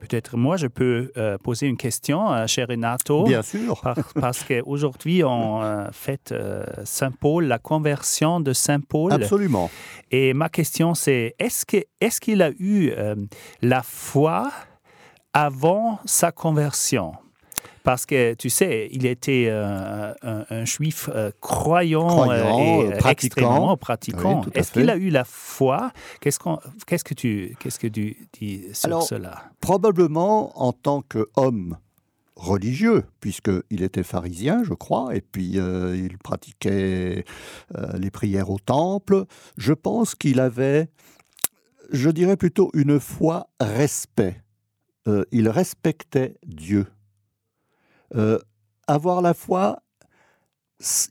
Peut-être moi, je peux euh, poser une question à cher Renato. Bien sûr. Par- parce qu'aujourd'hui, on euh, fête euh, Saint Paul, la conversion de Saint Paul. Absolument. Et ma question, c'est est-ce qu'il a eu euh, la foi avant sa conversion? Parce que, tu sais, il était euh, un, un juif euh, croyant, Croyant, et euh, euh, pratiquant. extrêmement pratiquant. Oui, Est-ce qu'il a eu la foi? Qu'est-ce que tu qu'est-ce que tu dis sur Alors, cela? Probablement en tant qu'homme religieux, puisqu'il était pharisien, je crois, et puis euh, il pratiquait euh, les prières au temple. Je pense qu'il avait, je dirais plutôt, une foi respect. Euh, il respectait Dieu. Euh, avoir la foi,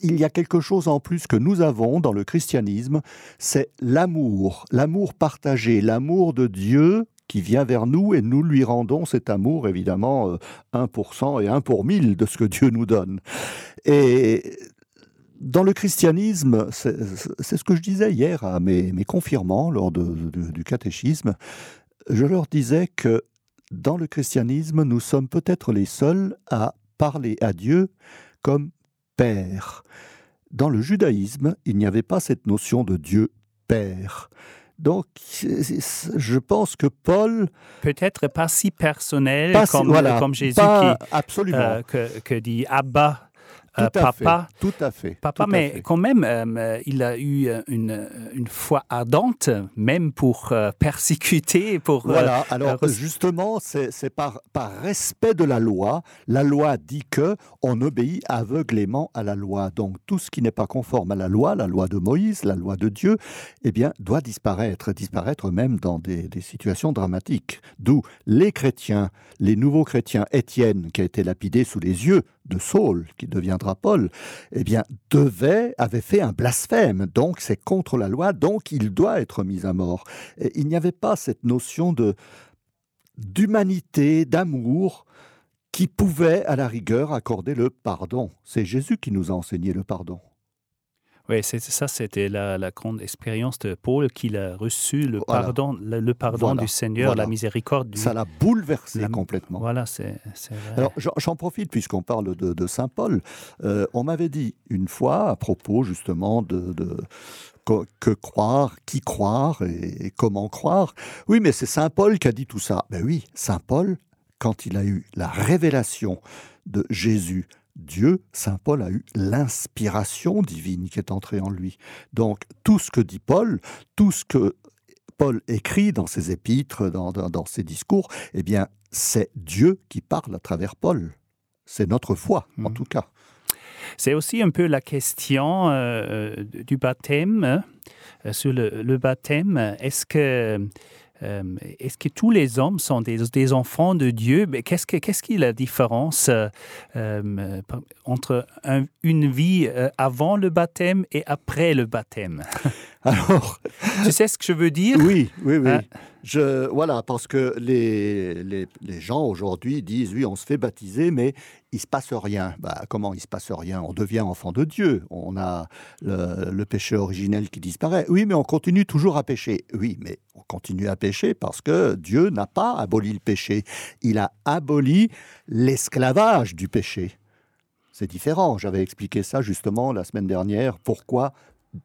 il y a quelque chose en plus que nous avons dans le christianisme, c'est l'amour, l'amour partagé, l'amour de Dieu qui vient vers nous et nous lui rendons cet amour, évidemment, euh, 1% et 1 pour 1000 de ce que Dieu nous donne. Et dans le christianisme, c'est ce que je disais hier à mes, mes confirmants lors du catéchisme, je leur disais que dans le christianisme, nous sommes peut-être les seuls à parler à Dieu comme Père. Dans le judaïsme, il n'y avait pas cette notion de Dieu Père. Donc, je pense que Paul, Peut-être pas si personnel pas si- comme, voilà, comme Jésus pas- qui, absolument, euh, que, que dit Abba, tout euh, à papa. fait, tout à fait, Papa, tout mais fait. quand même, euh, il a eu euh, une, une foi ardente, même pour persécuter, pour... Voilà, alors justement, c'est par, par respect de la loi. La loi dit que on obéit aveuglément à la loi. Donc tout ce qui n'est pas conforme à la loi, la loi de Moïse, la loi de Dieu, eh bien, doit disparaître, disparaître même dans des, des situations dramatiques. D'où les chrétiens, les nouveaux chrétiens, Étienne, qui a été lapidé sous les yeux de Saul, qui Paul, eh bien, devait, avait fait un blasphème. Donc c'est contre la loi, donc il doit être mis à mort. Et il n'y avait pas cette notion de d'humanité, d'amour, qui pouvait, à la rigueur, accorder le pardon. C'est Jésus qui nous a enseigné le pardon. Oui, ça, c'était la, la grande expérience de Paul qu'il a reçu le Voilà. pardon, le, le pardon Voilà. du Seigneur, Voilà. la miséricorde du. Ça l'a bouleversé La- complètement. Voilà, c'est. Alors, j'en profite puisqu'on parle de, de Saint Paul. Euh, on m'avait dit une fois à propos justement de, de- que, croire, qui croire et comment croire. Oui, mais c'est Saint Paul qui a dit tout ça. Ben oui, Saint Paul, quand il a eu la révélation de Jésus, Dieu, Saint Paul a eu l'inspiration divine qui est entrée en lui. Donc tout ce que dit Paul, tout ce que Paul écrit dans ses épîtres, dans, dans- dans ses discours, eh bien, c'est Dieu qui parle à travers Paul. C'est notre foi, en Mhm. tout cas. C'est aussi un peu la question euh, du baptême. euh, sur le, le baptême, est-ce que euh, est-ce que tous les hommes sont des, enfants de Dieu? Mais Qu'est-ce que qui est la différence euh, euh, entre un- une vie avant le baptême et après le baptême? [laughs] [laughs] Alors, Tu sais ce que je veux dire? Oui, oui, oui. Hein? Je, voilà, parce que les, les, les gens aujourd'hui disent oui, on se fait baptiser, mais il se passe rien. Bah, comment il se passe rien? On devient enfant de Dieu. On a le, le péché originel qui disparaît. Oui, mais on continue toujours à pécher. Oui, mais on continue à pécher parce que Dieu n'a pas aboli le péché. Il a aboli l'esclavage du péché. C'est différent. J'avais expliqué ça justement la semaine dernière. Pourquoi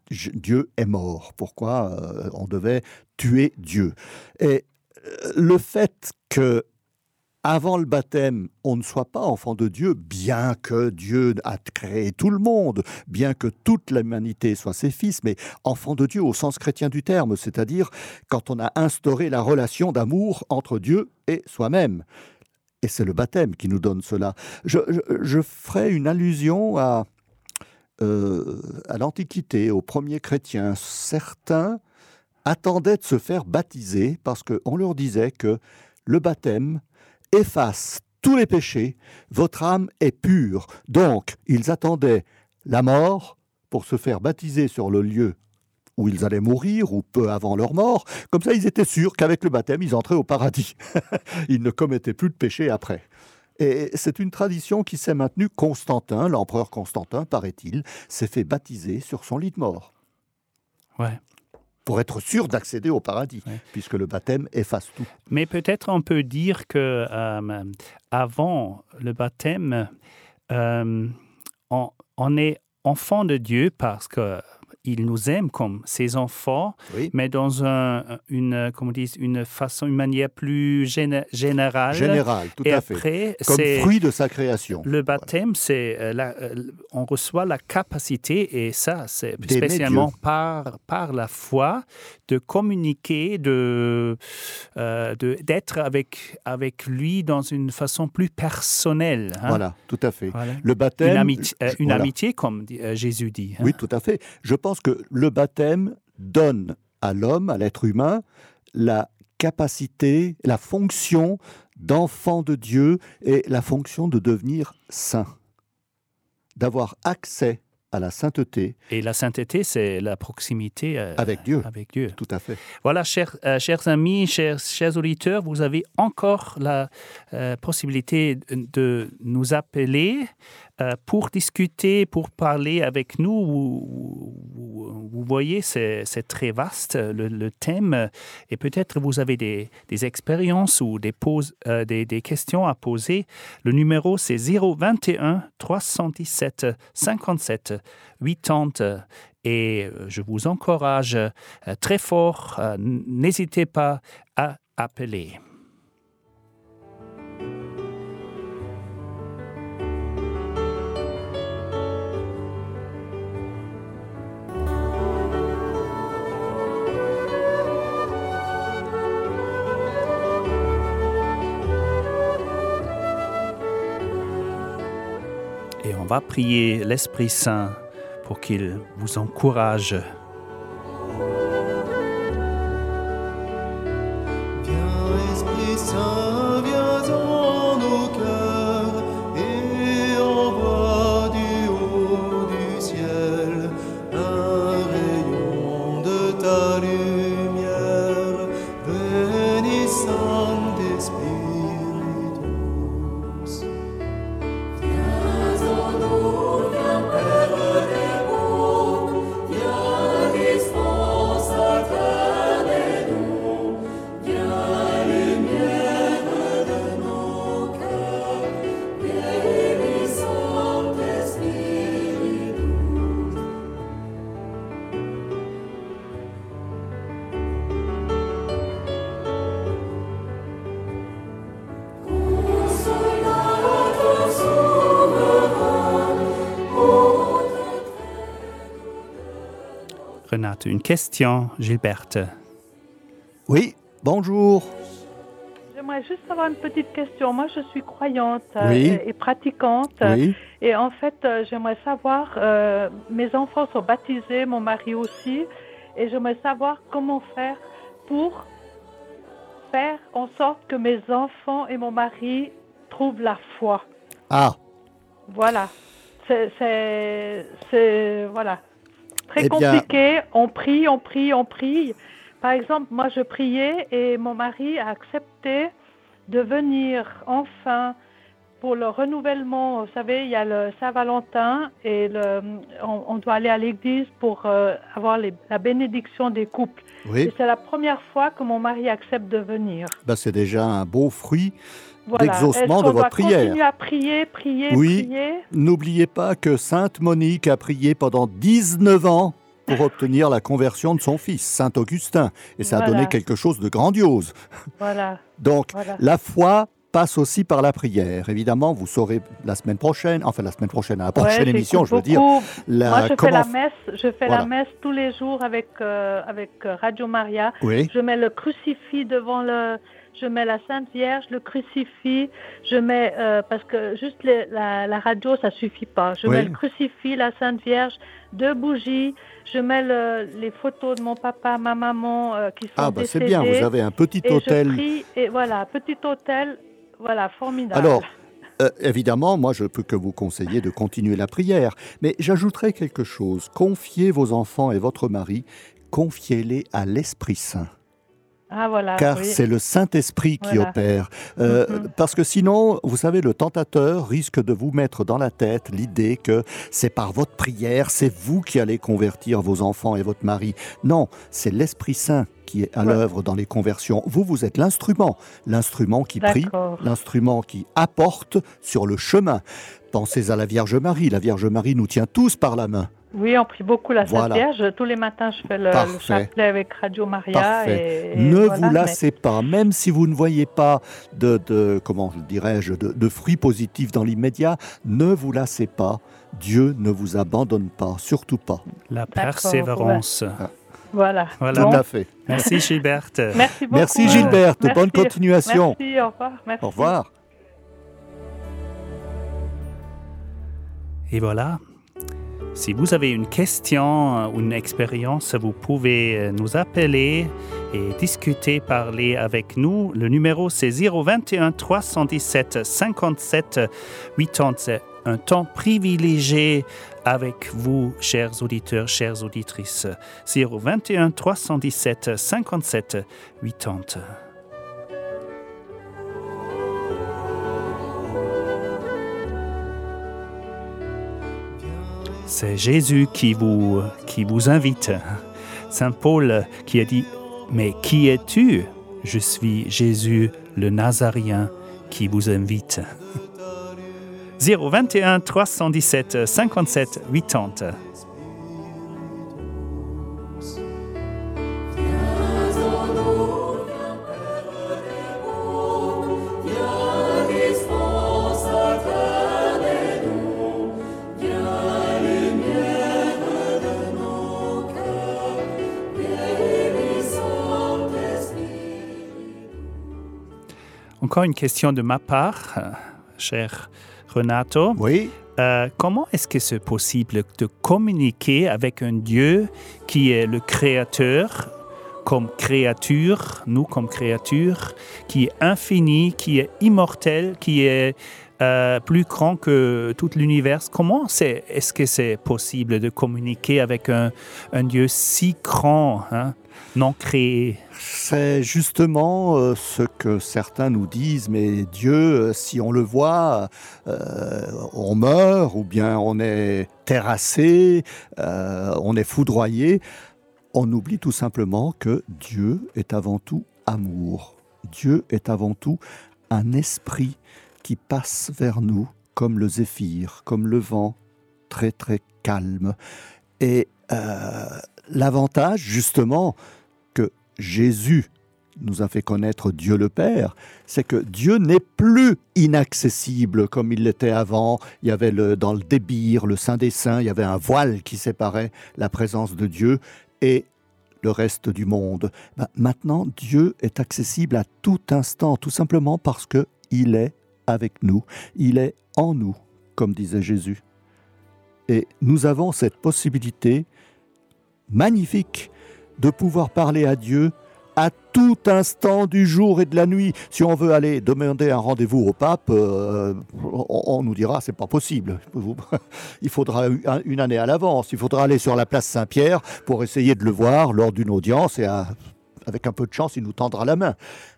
Dieu est mort Pourquoi euh, on devait tuer Dieu Et euh, le fait que avant le baptême, on ne soit pas enfant de Dieu, bien que Dieu a créé tout le monde, bien que toute l'humanité soit ses fils, mais enfant de Dieu au sens chrétien du terme, c'est-à-dire quand on a instauré la relation d'amour entre Dieu et soi-même. Et c'est le baptême qui nous donne cela. Je, je- je ferai une allusion à, euh, à l'Antiquité, aux premiers chrétiens. Certains attendaient de se faire baptiser parce qu'on leur disait que le baptême efface tous les péchés, votre âme est pure. Donc, ils attendaient la mort pour se faire baptiser sur le lieu où ils allaient mourir ou peu avant leur mort. Comme ça, ils étaient sûrs qu'avec le baptême, ils entraient au paradis. [laughs] ils ne commettaient plus de péché après. Et c'est une tradition qui s'est maintenue. Constantin, l'empereur Constantin, paraît-il, s'est fait baptiser sur son lit de mort Ouais. pour être sûr d'accéder au paradis, Ouais. puisque le baptême efface tout. Mais peut-être on peut dire que euh, avant le baptême, euh, on, on est enfant de Dieu parce que il nous aime comme ses enfants, Oui. mais dans un, une, comment dit, une façon, une manière plus géné- générale. Général, tout Et à fait. après, Comme c'est fruit de sa création. le baptême, c'est euh, euh, on reçoit la capacité, et ça, c'est spécialement par, par la foi, de communiquer, de, euh, de- d'être avec, avec lui dans une façon plus personnelle. hein. Voilà, tout à fait. Voilà. Le baptême. Une, amitié, euh, je- une voilà. amitié, comme Jésus dit. hein. Oui, tout à fait. Je pense que le baptême donne à l'homme, à l'être humain, la capacité, la fonction d'enfant de Dieu et la fonction de devenir saint. D'avoir accès à la sainteté Et la sainteté, c'est la proximité euh, avec Dieu. avec Dieu. Tout à fait. Voilà, chers, euh, chers amis, chers, chers auditeurs, vous avez encore la euh, possibilité de- nous appeler pour discuter, pour parler avec nous. Vous, voyez, c'est très vaste le, le thème et peut-être vous avez des, expériences ou euh, des, des questions à poser. Le numéro, c'est 021 317 57 80 et euh, je vous encourage euh, très fort, euh, n'hésitez pas à appeler. On va prier l'Esprit Saint pour qu'il vous encourage. Question, Gilberte. Oui, bonjour. J'aimerais juste avoir une petite question. Moi, je suis croyante euh, Oui. et, et pratiquante. Oui, Et en fait, euh, j'aimerais savoir, euh, mes enfants sont baptisés, mon mari aussi, et j'aimerais savoir comment faire pour faire en sorte que mes enfants et mon mari trouvent la foi. Ah, Voilà. C'est- voilà. Très Eh bien- compliqué. On prie, on prie, on prie. Par exemple, moi, je priais et mon mari a accepté de venir enfin pour le renouvellement. Vous savez, il y a le Saint-Valentin et le, on, on doit aller à l'église pour euh, avoir les- la bénédiction des couples. oui, Et c'est la première fois que mon mari accepte de venir. bah, c'est déjà un beau fruit. Voilà. D'exaucement de votre prière. à prier, prier, Oui. N'oubliez pas que Sainte Monique a prié pendant 19 ans pour [laughs] obtenir la conversion de son fils, Saint Augustin. Et ça a donné quelque chose de grandiose. Voilà. Donc, Voilà. la foi passe aussi par la prière. Évidemment, vous saurez la semaine prochaine, enfin la semaine prochaine, à la prochaine Ouais, émission, je veux dire, la, Moi, je fais la messe. Je fais la messe tous les jours avec euh, avec euh, Radio Maria. Oui, Je mets le crucifix devant le. Je mets la Sainte Vierge, le crucifix. Je mets euh, parce que juste les- la, la radio, ça suffit pas. Je Oui. mets le crucifix, la Sainte Vierge, deux bougies. Je mets le- les photos de mon papa, ma maman euh, qui sont ah bah c'est bien, vous avez un petit et hôtel. je prie et voilà, petit hôtel, voilà, formidable. Alors, Euh, évidemment, moi, je peux que vous conseiller de continuer la prière. Mais j'ajouterai quelque chose. Confiez vos enfants et votre mari, confiez-les à l'Esprit Saint. Ah voilà, car oui. c'est le Saint-Esprit qui Voilà. opère. Euh, Mhm. Parce que sinon, vous savez, le tentateur risque de vous mettre dans la tête l'idée que c'est par votre prière, c'est vous qui allez convertir vos enfants et votre mari. Non, c'est l'Esprit Saint qui est à Ouais. l'œuvre dans les conversions. Vous, vous êtes l'instrument, l'instrument qui prie, l'instrument qui apporte sur le chemin. Pensez à la Vierge Marie. La Vierge Marie nous tient tous par la main. Oui, on prie beaucoup la Sainte Voilà. Vierge. Tous les matins, je fais le, le chapelet avec Radio Maria. Parfait. Et, ne voilà, vous mais- lassez pas, même si vous ne voyez pas de, de- comment dirais-je, de, de fruits positifs dans l'immédiat, ne vous lassez pas. Dieu ne vous abandonne pas, surtout pas. La persévérance. Voilà. Voilà. Bon, Tout à fait. Merci Gilberte. [laughs] Merci beaucoup. Merci Gilberte, Merci. bonne continuation. Merci, au revoir. Merci. Au revoir. Et voilà. Si vous avez une question ou une expérience, vous pouvez euh, nous appeler et discuter, parler avec nous. Le numéro c'est 021 317 57 80. C'est un temps privilégié avec vous, chers auditeurs, chères auditrices. 021 317 57 80. C'est Jésus qui vous, qui vous invite. Saint Paul qui a dit, Mais qui es-tu? Je suis Jésus le Nazaréen qui vous invite. 021 317 57 80. Encore une question de ma part, euh, cher Renato. Oui, Euh, comment est-ce que c'est possible de communiquer avec un Dieu qui est le créateur comme créature, nous comme créature, qui est infini, qui est immortel, qui est euh, plus grand que tout l'univers Comment c'est, est-ce que c'est possible de communiquer avec un, Dieu si grand, hein, non créé? C'est justement euh, ce que certains nous disent, mais Dieu, euh, si on le voit, on meurt ou bien on est terrassé, on est foudroyé. On oublie tout simplement que Dieu est avant tout amour. Dieu est avant tout un esprit qui passe vers nous comme le zéphyr, comme le vent, très très calme. Et euh, l'avantage justement que Jésus nous a fait connaître Dieu le Père, c'est que Dieu n'est plus inaccessible comme il l'était avant. Il y avait dans le débir, le Saint des Saints, il y avait un voile qui séparait la présence de Dieu et le reste du monde. Ben, maintenant, Dieu est accessible à tout instant, tout simplement parce que il est avec nous, il est en nous, comme disait Jésus. Et nous avons cette possibilité magnifique de pouvoir parler à Dieu à tout instant du jour et de la nuit. Si on veut aller demander un rendez-vous au pape, euh, on, nous dira c'est pas possible. [laughs] Il faudra un- une année à l'avance. Il faudra aller sur la place Saint-Pierre pour essayer de le voir lors d'une audience et avec un peu de chance, il nous tendra la main.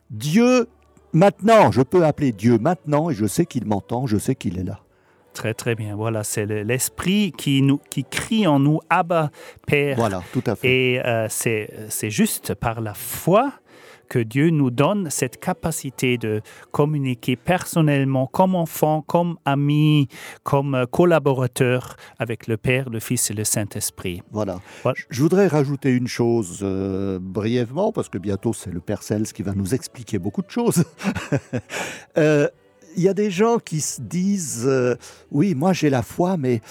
Dieu, maintenant, je peux appeler Dieu maintenant et je sais qu'il m'entend, je sais qu'il est là. Très, très bien. Voilà, c'est le- l'Esprit qui, nous, qui crie en nous, Abba, Père. Voilà, tout à fait. Et euh, c'est c'est juste par la foi que Dieu nous donne cette capacité de communiquer personnellement, comme enfant, comme ami, comme euh, collaborateur avec le Père, le Fils et le Saint-Esprit. Voilà. Voilà. Je voudrais rajouter une chose euh, brièvement, parce que bientôt c'est le Père Cels qui va nous expliquer beaucoup de choses. [laughs] Euh, Il y a des gens qui se disent euh, Oui, moi j'ai la foi, mais.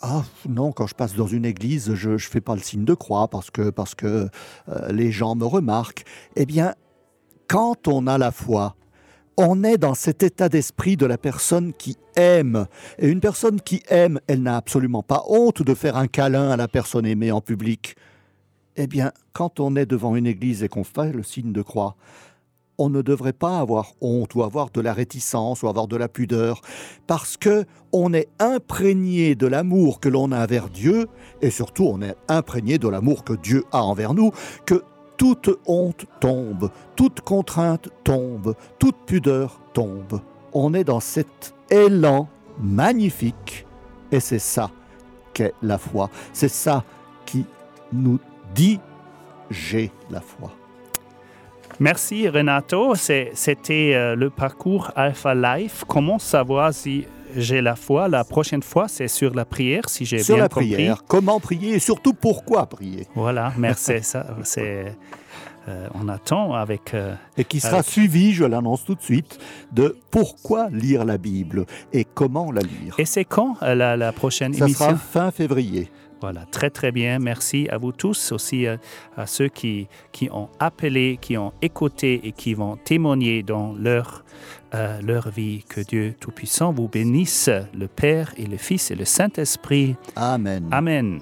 Ah non, quand je passe dans une église, je ne fais pas le signe de croix parce que, parce que euh, les gens me remarquent. Eh bien, quand on a la foi, on est dans cet état d'esprit de la personne qui aime. Et une personne qui aime, elle n'a absolument pas honte de faire un câlin à la personne aimée en public. Eh bien, quand on est devant une église et qu'on fait le signe de croix, on ne devrait pas avoir honte ou avoir de la réticence ou avoir de la pudeur, parce que on est imprégné de l'amour que l'on a vers Dieu, et surtout on est imprégné de l'amour que Dieu a envers nous, que toute honte tombe, toute contrainte tombe, toute pudeur tombe. On est dans cet élan magnifique, et c'est ça qu'est la foi. C'est ça qui nous dit j'ai la foi. Merci Renato. C'était euh, le parcours Alpha Life. Comment savoir si j'ai la foi La prochaine fois, c'est sur la prière, si j'ai Sur bien la compris. prière, comment prier et surtout pourquoi prier. Voilà, merci. [laughs] ça, c'est, euh, on attend avec. euh, Et qui sera Avec- suivi, je l'annonce tout de suite, de pourquoi lire la Bible et comment la lire. Et c'est quand euh, la, la prochaine Ça émission? sera fin février. Voilà, très très bien. Merci à vous tous, aussi à ceux qui, qui ont appelé, qui ont écouté et qui vont témoigner dans leur, leur vie. Que Dieu Tout-Puissant vous bénisse, le Père et le Fils et le Saint-Esprit. Amen. Amen.